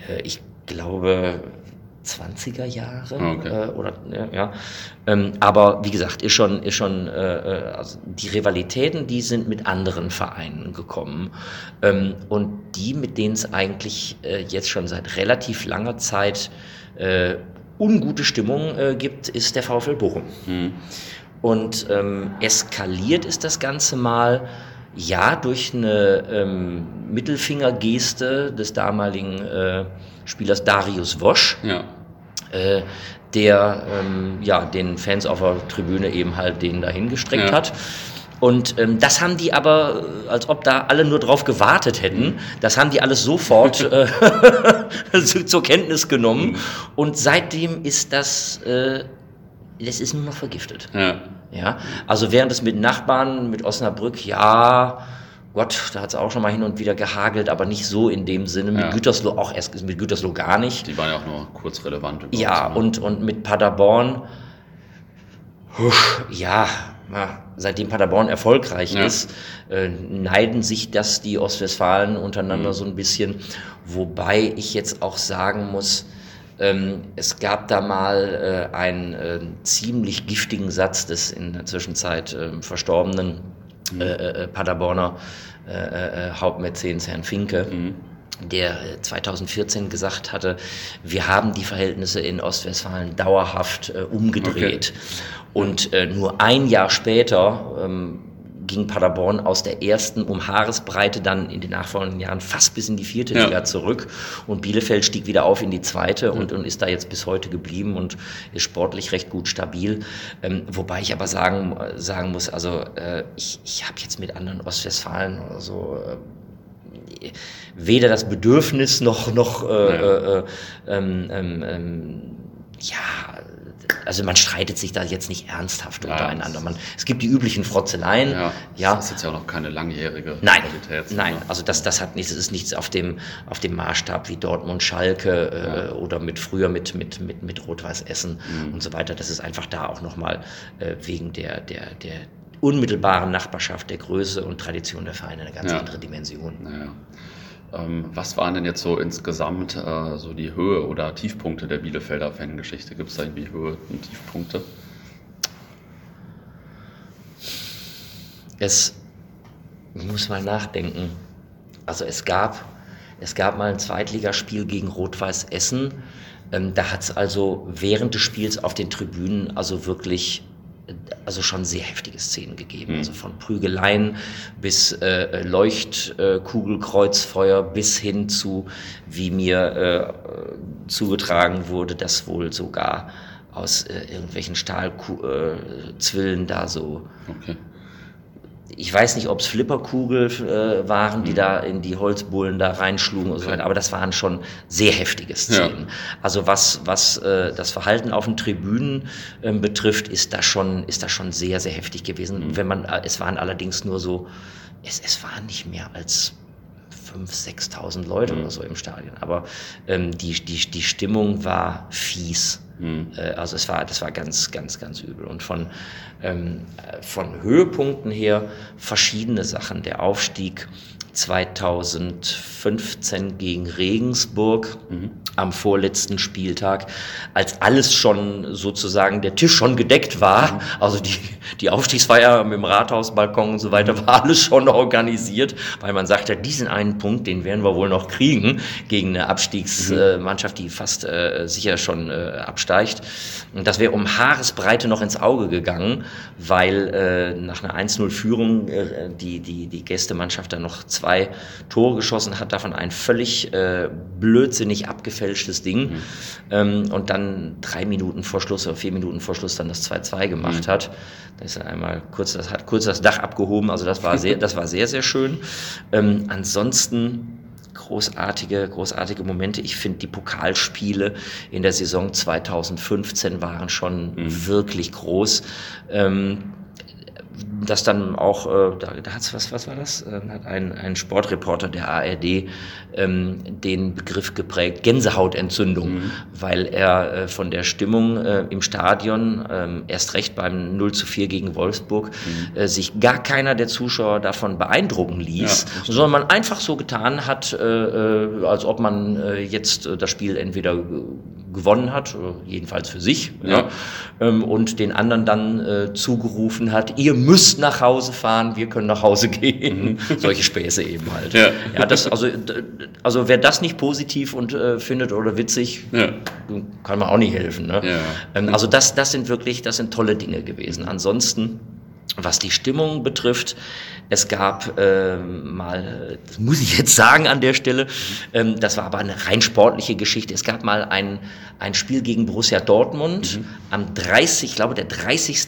Äh, ich glaube, 20er Jahre ah, okay. äh, oder ja, ähm, aber wie gesagt ist schon ist schon äh, äh, also die Rivalitäten die sind mit anderen Vereinen gekommen ähm, und die mit denen es eigentlich äh, jetzt schon seit relativ langer Zeit äh, ungute Stimmung äh, gibt ist der VfL Bochum mhm. und ähm, eskaliert ist das Ganze mal ja, durch eine ähm, Mittelfingergeste des damaligen äh, Spielers Darius Wosch, ja. äh, der ähm, ja, den Fans auf der Tribüne eben halt den dahin gestreckt ja. hat. Und ähm, das haben die aber, als ob da alle nur drauf gewartet hätten, das haben die alles sofort *laughs* äh, *laughs* zur Kenntnis genommen. Mhm. Und seitdem ist das, äh, das ist nur noch vergiftet. Ja. Ja, also während es mit Nachbarn, mit Osnabrück, ja, Gott, da hat es auch schon mal hin und wieder gehagelt, aber nicht so in dem Sinne. Mit ja. Gütersloh auch erst mit Gütersloh gar nicht. Die waren ja auch nur kurz relevant. Ja, ne? und, und mit Paderborn, husch, ja, ja, seitdem Paderborn erfolgreich ja. ist, äh, neiden sich das die Ostwestfalen untereinander mhm. so ein bisschen. Wobei ich jetzt auch sagen muss, ähm, es gab da mal äh, einen äh, ziemlich giftigen Satz des in der Zwischenzeit äh, verstorbenen mhm. Äh, äh, Paderborner äh, Hauptmäzens Herrn Finke. Mhm der 2014 gesagt hatte, wir haben die Verhältnisse in Ostwestfalen dauerhaft äh, umgedreht. Okay. Und äh, nur ein Jahr später ähm, ging Paderborn aus der ersten um Haaresbreite dann in den nachfolgenden Jahren fast bis in die vierte ja. Liga zurück und Bielefeld stieg wieder auf in die zweite und, und ist da jetzt bis heute geblieben und ist sportlich recht gut stabil. Ähm, wobei ich aber sagen, sagen muss, also äh, ich, ich habe jetzt mit anderen Ostwestfalen oder so äh, weder das Bedürfnis noch, noch äh, ja. Äh, ähm, ähm, ähm, ja, also man streitet sich da jetzt nicht ernsthaft ja, untereinander. Man, es gibt die üblichen Frotzeleien. Ja, ja. Das ist jetzt ja auch noch keine langjährige nein, Qualität. Nein, also das, das hat nichts, das ist nichts auf dem, auf dem Maßstab wie Dortmund, Schalke äh, ja. oder mit früher mit, mit, mit, mit Rot-Weiß Essen mhm. und so weiter. Das ist einfach da auch nochmal äh, wegen der, der, der unmittelbaren Nachbarschaft, der Größe und Tradition der Vereine eine ganz andere Dimension. Ähm, was waren denn jetzt so insgesamt äh, so die Höhe oder Tiefpunkte der Bielefelder Fangeschichte? Gibt es da irgendwie Höhe und Tiefpunkte? Es muss mal nachdenken. Also es gab, es gab mal ein Zweitligaspiel gegen Rot-Weiß Essen. Ähm, da hat es also während des Spiels auf den Tribünen also wirklich also schon sehr heftige Szenen gegeben. Mhm. Also von Prügeleien bis äh, Leuchtkugelkreuzfeuer äh, bis hin zu, wie mir äh, zugetragen wurde, dass wohl sogar aus äh, irgendwelchen Stahlzwillen da so okay ich weiß nicht, ob es Flipperkugel äh, waren, die mhm. da in die Holzbullen da reinschlugen und so weiter, aber das waren schon sehr heftige Szenen. Ja. Also was, was äh, das Verhalten auf den Tribünen äh, betrifft, ist das schon, ist das schon sehr, sehr heftig gewesen. Mhm. Wenn man, äh, es waren allerdings nur so, es, es waren nicht mehr als 5.000, 6.000 Leute mhm. oder so im Stadion. Aber ähm, die, die, die Stimmung war fies. Mhm. Äh, also es war, das war ganz, ganz, ganz übel. Und von, ähm, von Höhepunkten her verschiedene Sachen. Der Aufstieg 2015 gegen Regensburg mhm. am vorletzten Spieltag, als alles schon sozusagen der Tisch schon gedeckt war, mhm. also die, die Aufstiegsfeier mit dem Rathausbalkon und so weiter, mhm. war alles schon organisiert, weil man sagte, diesen einen Punkt, den werden wir wohl noch kriegen gegen eine Abstiegsmannschaft, die fast äh, sicher schon äh, absteigt. Und das wäre um Haaresbreite noch ins Auge gegangen, weil äh, nach einer 1-0-Führung äh, die, die, die Gästemannschaft dann noch zwei zwei Tore geschossen hat, davon ein völlig äh, blödsinnig abgefälschtes Ding mhm. ähm, und dann drei Minuten vor Schluss oder vier Minuten vor Schluss dann das 2-2 gemacht mhm. hat. Da ist er einmal kurz das, hat kurz das Dach abgehoben, also das war sehr, *laughs* das war sehr, sehr schön. Ähm, ansonsten großartige, großartige Momente. Ich finde, die Pokalspiele in der Saison 2015 waren schon mhm. wirklich groß. Ähm, das dann auch, äh, da, da hat's was, was war das? Äh, hat ein, ein Sportreporter der ARD ähm, den Begriff geprägt, Gänsehautentzündung, mhm. weil er äh, von der Stimmung äh, im Stadion, äh, erst recht beim 0 zu 4 gegen Wolfsburg, mhm. äh, sich gar keiner der Zuschauer davon beeindrucken ließ, ja, sondern man einfach so getan hat, äh, äh, als ob man äh, jetzt äh, das Spiel entweder gewonnen hat, jedenfalls für sich, ja. ähm, und den anderen dann äh, zugerufen hat, ihr müsst nach Hause fahren, wir können nach Hause *laughs* gehen. Mhm. Solche Späße eben halt. Ja. ja, das, also, also wer das nicht positiv und äh, findet oder witzig, ja. kann man auch nicht helfen. Ne? Ja. Ähm, also das, das sind wirklich, das sind tolle Dinge gewesen. Ansonsten was die Stimmung betrifft, es gab äh, mal, das muss ich jetzt sagen an der Stelle, ähm, das war aber eine rein sportliche Geschichte. Es gab mal ein, ein Spiel gegen Borussia Dortmund mhm. am 30, ich glaube der 30.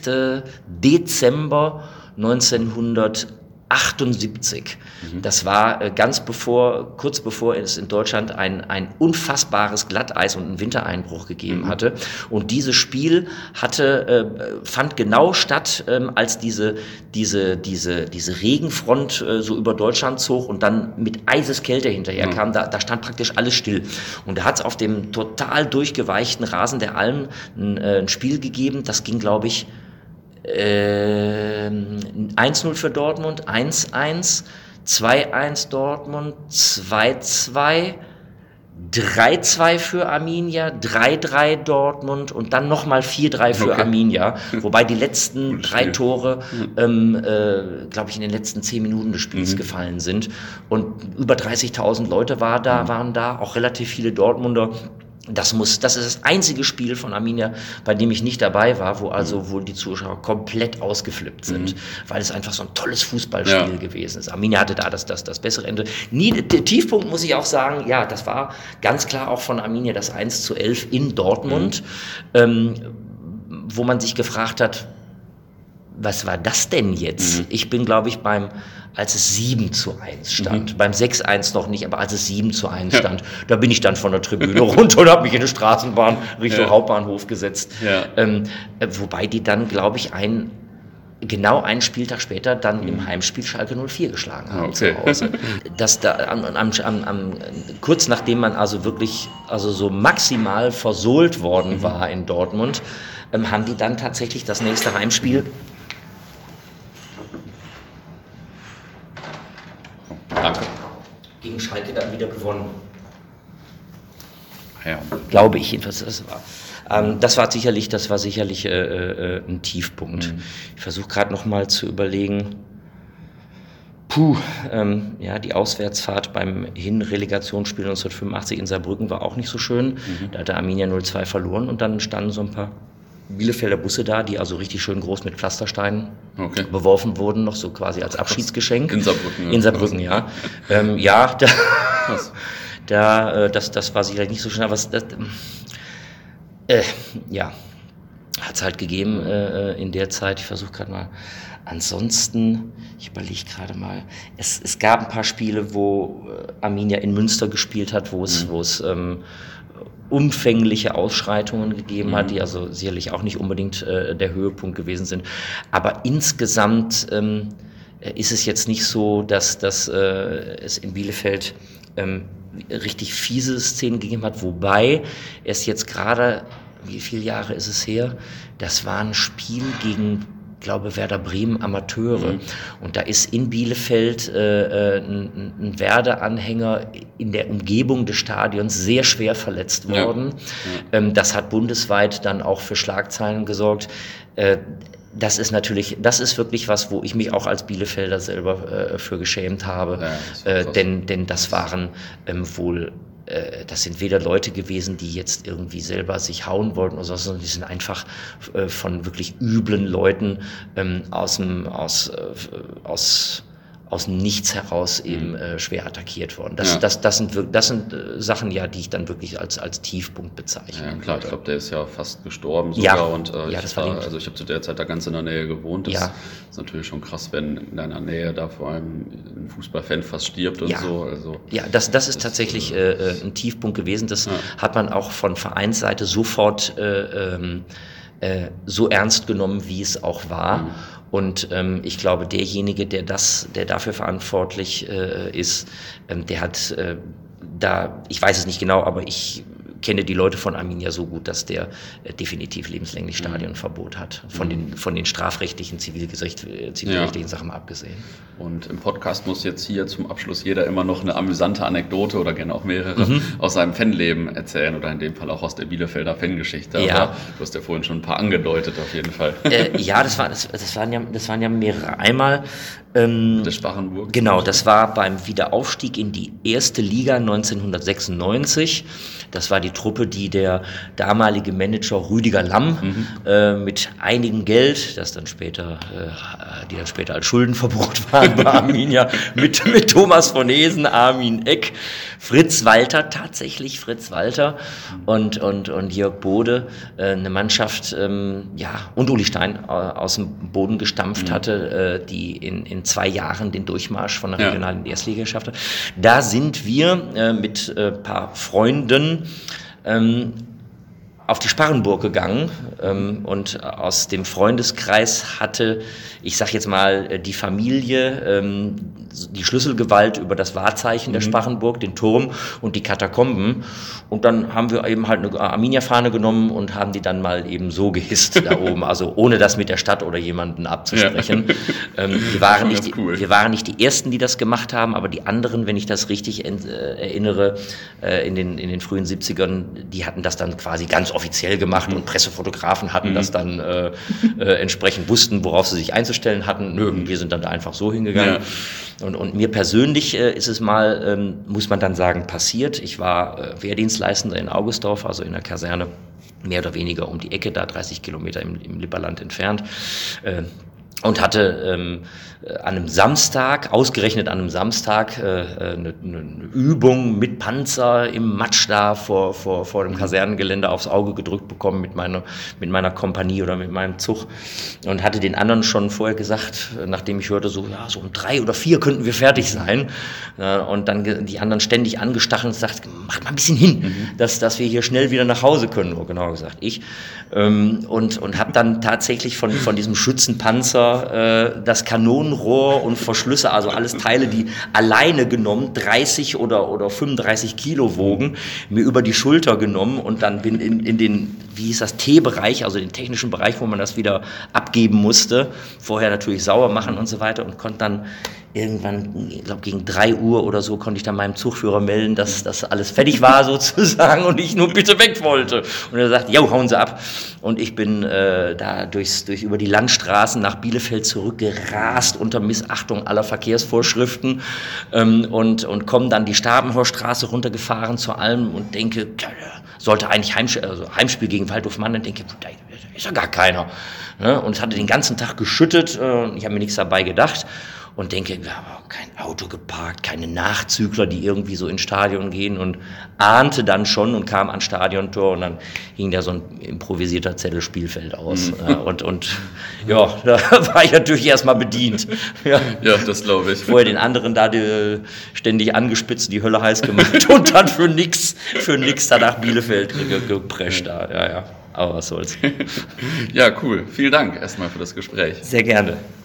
Dezember 1900 78. Mhm. Das war äh, ganz bevor, kurz bevor es in Deutschland ein, ein unfassbares Glatteis und einen Wintereinbruch gegeben mhm. hatte. Und dieses Spiel hatte, äh, fand genau statt, ähm, als diese, diese, diese, diese Regenfront äh, so über Deutschland zog und dann mit Eiseskälte hinterher mhm. kam. Da, da stand praktisch alles still. Und da hat es auf dem total durchgeweichten Rasen der Alm ein, ein Spiel gegeben. Das ging, glaube ich, äh, 1-0 für Dortmund, 1-1, 2-1 Dortmund, 2-2, 3-2 für Arminia, 3-3 Dortmund und dann nochmal 4-3 für okay. Arminia. *laughs* Wobei die letzten drei Tore, ähm, äh, glaube ich, in den letzten zehn Minuten des Spiels mhm. gefallen sind. Und über 30.000 Leute war da, mhm. waren da, auch relativ viele Dortmunder. Das muss, das ist das einzige Spiel von Arminia, bei dem ich nicht dabei war, wo also wohl die Zuschauer komplett ausgeflippt sind, mhm. weil es einfach so ein tolles Fußballspiel ja. gewesen ist. Arminia hatte da das, das, das bessere Ende. Nie, der Tiefpunkt muss ich auch sagen, ja, das war ganz klar auch von Arminia das 1 zu 11 in Dortmund, mhm. ähm, wo man sich gefragt hat, was war das denn jetzt? Mhm. Ich bin, glaube ich, beim, als es 7 zu 1 stand, mhm. beim 6-1 noch nicht, aber als es 7 zu 1 ja. stand, da bin ich dann von der Tribüne *laughs* runter und habe mich in die Straßenbahn Richtung ja. Hauptbahnhof gesetzt. Ja. Ähm, äh, wobei die dann, glaube ich, ein, genau einen Spieltag später dann mhm. im Heimspiel Schalke 04 geschlagen haben okay. zu Hause. *laughs* Das da, am, am, am, kurz nachdem man also wirklich also so maximal versohlt worden mhm. war in Dortmund, ähm, haben die dann tatsächlich das nächste Heimspiel Danke. Gegen Schalke dann wieder gewonnen. Ja. Glaube ich jedenfalls, das war. Ähm, das war sicherlich, das war sicherlich äh, äh, ein Tiefpunkt. Mhm. Ich versuche gerade noch mal zu überlegen. Puh, ähm, ja, die Auswärtsfahrt beim Hin-Relegationsspiel 1985 in Saarbrücken war auch nicht so schön. Mhm. Da hatte Arminia 0-2 verloren und dann standen so ein paar Bielefelder Busse da, die also richtig schön groß mit Pflastersteinen okay. beworfen wurden, noch so quasi als Abschiedsgeschenk. In Saarbrücken. In Saarbrücken, ja. ähm, ja, *laughs* da, da äh, das, das war sicherlich nicht so schnell, aber das, äh, ja, hat es halt gegeben äh, äh, in der Zeit. Ich versuche gerade mal. Ansonsten, ich überlege gerade mal, es, es gab ein paar Spiele, wo äh, Arminia in Münster gespielt hat, wo es, mhm. wo es ähm, umfängliche Ausschreitungen gegeben mhm. hat, die also sicherlich auch nicht unbedingt äh, der Höhepunkt gewesen sind. Aber insgesamt ähm, ist es jetzt nicht so, dass, dass äh, es in Bielefeld ähm, richtig fiese Szenen gegeben hat, wobei es jetzt gerade, wie viele Jahre ist es her, das war ein Spiel gegen glaube Werder Bremen Amateure. Mhm. Und da ist in Bielefeld äh, äh ein, ein Werder-Anhänger in der Umgebung des Stadions sehr schwer verletzt worden. Ja. Ähm, das hat bundesweit dann auch für Schlagzeilen gesorgt. Äh, das ist natürlich, das ist wirklich was, wo ich mich auch als Bielefelder selber äh, für geschämt habe, ja, äh, denn, denn das waren ähm, wohl das sind weder Leute gewesen, die jetzt irgendwie selber sich hauen wollten oder so, sondern die sind einfach äh, von wirklich üblen Leuten ähm, aus, dem, aus, äh, aus aus Nichts heraus eben mhm. äh, schwer attackiert worden. Das, ja. das, das sind, das sind äh, Sachen ja, die ich dann wirklich als, als Tiefpunkt bezeichne. Ja, klar, ich glaube, der ist ja fast gestorben sogar. Ja, und äh, ja, ich war, also ich habe zu der Zeit da ganz in der Nähe gewohnt. Das ja. ist natürlich schon krass, wenn in deiner Nähe da vor allem ein Fußballfan fast stirbt und ja. so. Also, ja, das, das ist das, tatsächlich äh, äh, ein Tiefpunkt gewesen. Das hat man auch von Vereinsseite sofort äh, ähm, äh, so ernst genommen, wie es auch war. Mhm. Und ähm, ich glaube, derjenige, der das, der dafür verantwortlich äh, ist, ähm, der hat äh, da, ich weiß es nicht genau, aber ich kenne die Leute von Arminia so gut, dass der äh, definitiv lebenslänglich Mhm. Stadionverbot hat. Von den, von den strafrechtlichen, zivilgericht, äh, zivilrechtlichen Sachen mal abgesehen. Und im Podcast muss jetzt hier zum Abschluss jeder immer noch eine amüsante Anekdote oder gerne auch mehrere Mhm. aus seinem Fanleben erzählen oder in dem Fall auch aus der Bielefelder Fangeschichte. Ja. Aber du hast ja vorhin schon ein paar angedeutet auf jeden Fall. Äh, ja, das, war, das, das, waren ja, das waren ja mehrere. Einmal, ähm, Der Sparrenburg. Genau, das war beim Wiederaufstieg in die erste Liga 1996. Das war die Truppe, die der damalige Manager Rüdiger Lamm äh, mit einigem Geld, das dann später, äh, die dann später als Schuldenverbot *laughs* waren bei Arminia, mit, mit Thomas von Hesen, Armin Eck, Fritz Walter, tatsächlich Fritz Walter und, und, und Jörg Bode, äh, eine Mannschaft, ähm, ja, und Uli Stein äh, aus dem Boden gestampft hatte, äh, die in, in zwei Jahren den Durchmarsch von der Ja. Regionalen die Erstliga geschafft hat. Da sind wir äh, mit äh, paar Freunden ähm, auf die Sparrenburg gegangen ähm, und aus dem Freundeskreis hatte, ich sag jetzt mal, äh, die Familie ähm, die Schlüsselgewalt über das Wahrzeichen der Sparrenburg, den Turm und die Katakomben. Und dann haben wir eben halt eine Arminia-Fahne genommen und haben die dann mal eben so gehisst da *laughs* oben, also ohne das mit der Stadt oder jemanden abzusprechen. Ähm, wir, waren *laughs* nicht cool. wir waren nicht die Ersten, die das gemacht haben, aber die anderen, wenn ich das richtig äh, erinnere, äh, in, den, in den frühen 70ern, die hatten das dann quasi ganz offiziell gemacht und Pressefotografen hatten das dann äh, äh, entsprechend wussten, worauf sie sich einzustellen hatten. Nö, wir sind dann da einfach so hingegangen. Und, und mir persönlich äh, ist es mal, ähm, muss man dann sagen, passiert. Ich war äh, Wehrdienstleistender in Augustdorf, also in der Kaserne mehr oder weniger um die Ecke, da 30 Kilometer im, im Lipperland entfernt. Äh, und hatte ähm, äh, an einem Samstag, ausgerechnet an einem Samstag, äh, äh, eine, eine Übung mit Panzer im Matsch da vor, vor, vor dem Kasernengelände aufs Auge gedrückt bekommen mit meiner, mit meiner Kompanie oder mit meinem Zug und hatte den anderen schon vorher gesagt, nachdem ich hörte, so, ja, so um drei oder vier könnten wir fertig sein. Äh, und dann die anderen ständig angestachelt und sagt, macht mal ein bisschen hin, dass, dass wir hier schnell wieder nach Hause können, genauer gesagt ich. Ähm, und und habe dann tatsächlich von, von diesem Schützenpanzer äh, das Kanonenrohr und Verschlüsse, also alles Teile, die alleine genommen 30 oder, oder 35 Kilo wogen, mir über die Schulter genommen und dann bin in, in den, wie hieß das, T-Bereich, also den technischen Bereich, wo man das wieder abgeben musste, vorher natürlich sauer machen und so weiter und konnte dann irgendwann, ich glaube gegen drei Uhr oder so, konnte ich dann meinem Zugführer melden, dass das alles fertig war *laughs* sozusagen und ich nur bitte weg wollte. Und er sagt, ja, hauen Sie ab. Und ich bin äh, da durchs, durch über die Landstraßen nach Bielefeld zurückgerast unter Missachtung aller Verkehrsvorschriften ähm, und, und komme dann die Stabenhorstraße runtergefahren zur Alm und denke, sollte eigentlich Heimspiel, also Heimspiel gegen Waldhof Mann, dann denke ich, da ist ja gar keiner. Ne? Und es hatte den ganzen Tag geschüttet, äh, ich habe mir nichts dabei gedacht und denke, wir haben auch kein Auto geparkt, keine Nachzügler, die irgendwie so ins Stadion gehen und ahnte dann schon und kam ans Stadiontor und dann hing da so ein improvisierter Zettel Spielfeld aus. Äh, und, und ja, da *laughs* war ich natürlich erstmal bedient. Ja. *laughs* Ja, das glaube ich. Vorher den anderen da die, ständig angespitzt, die Hölle heiß gemacht *laughs* und dann für nix, für nix da nach Bielefeld ge- geprescht da. Ja, ja. Aber was soll's. Ja, cool. Vielen Dank erstmal für das Gespräch. Sehr gerne.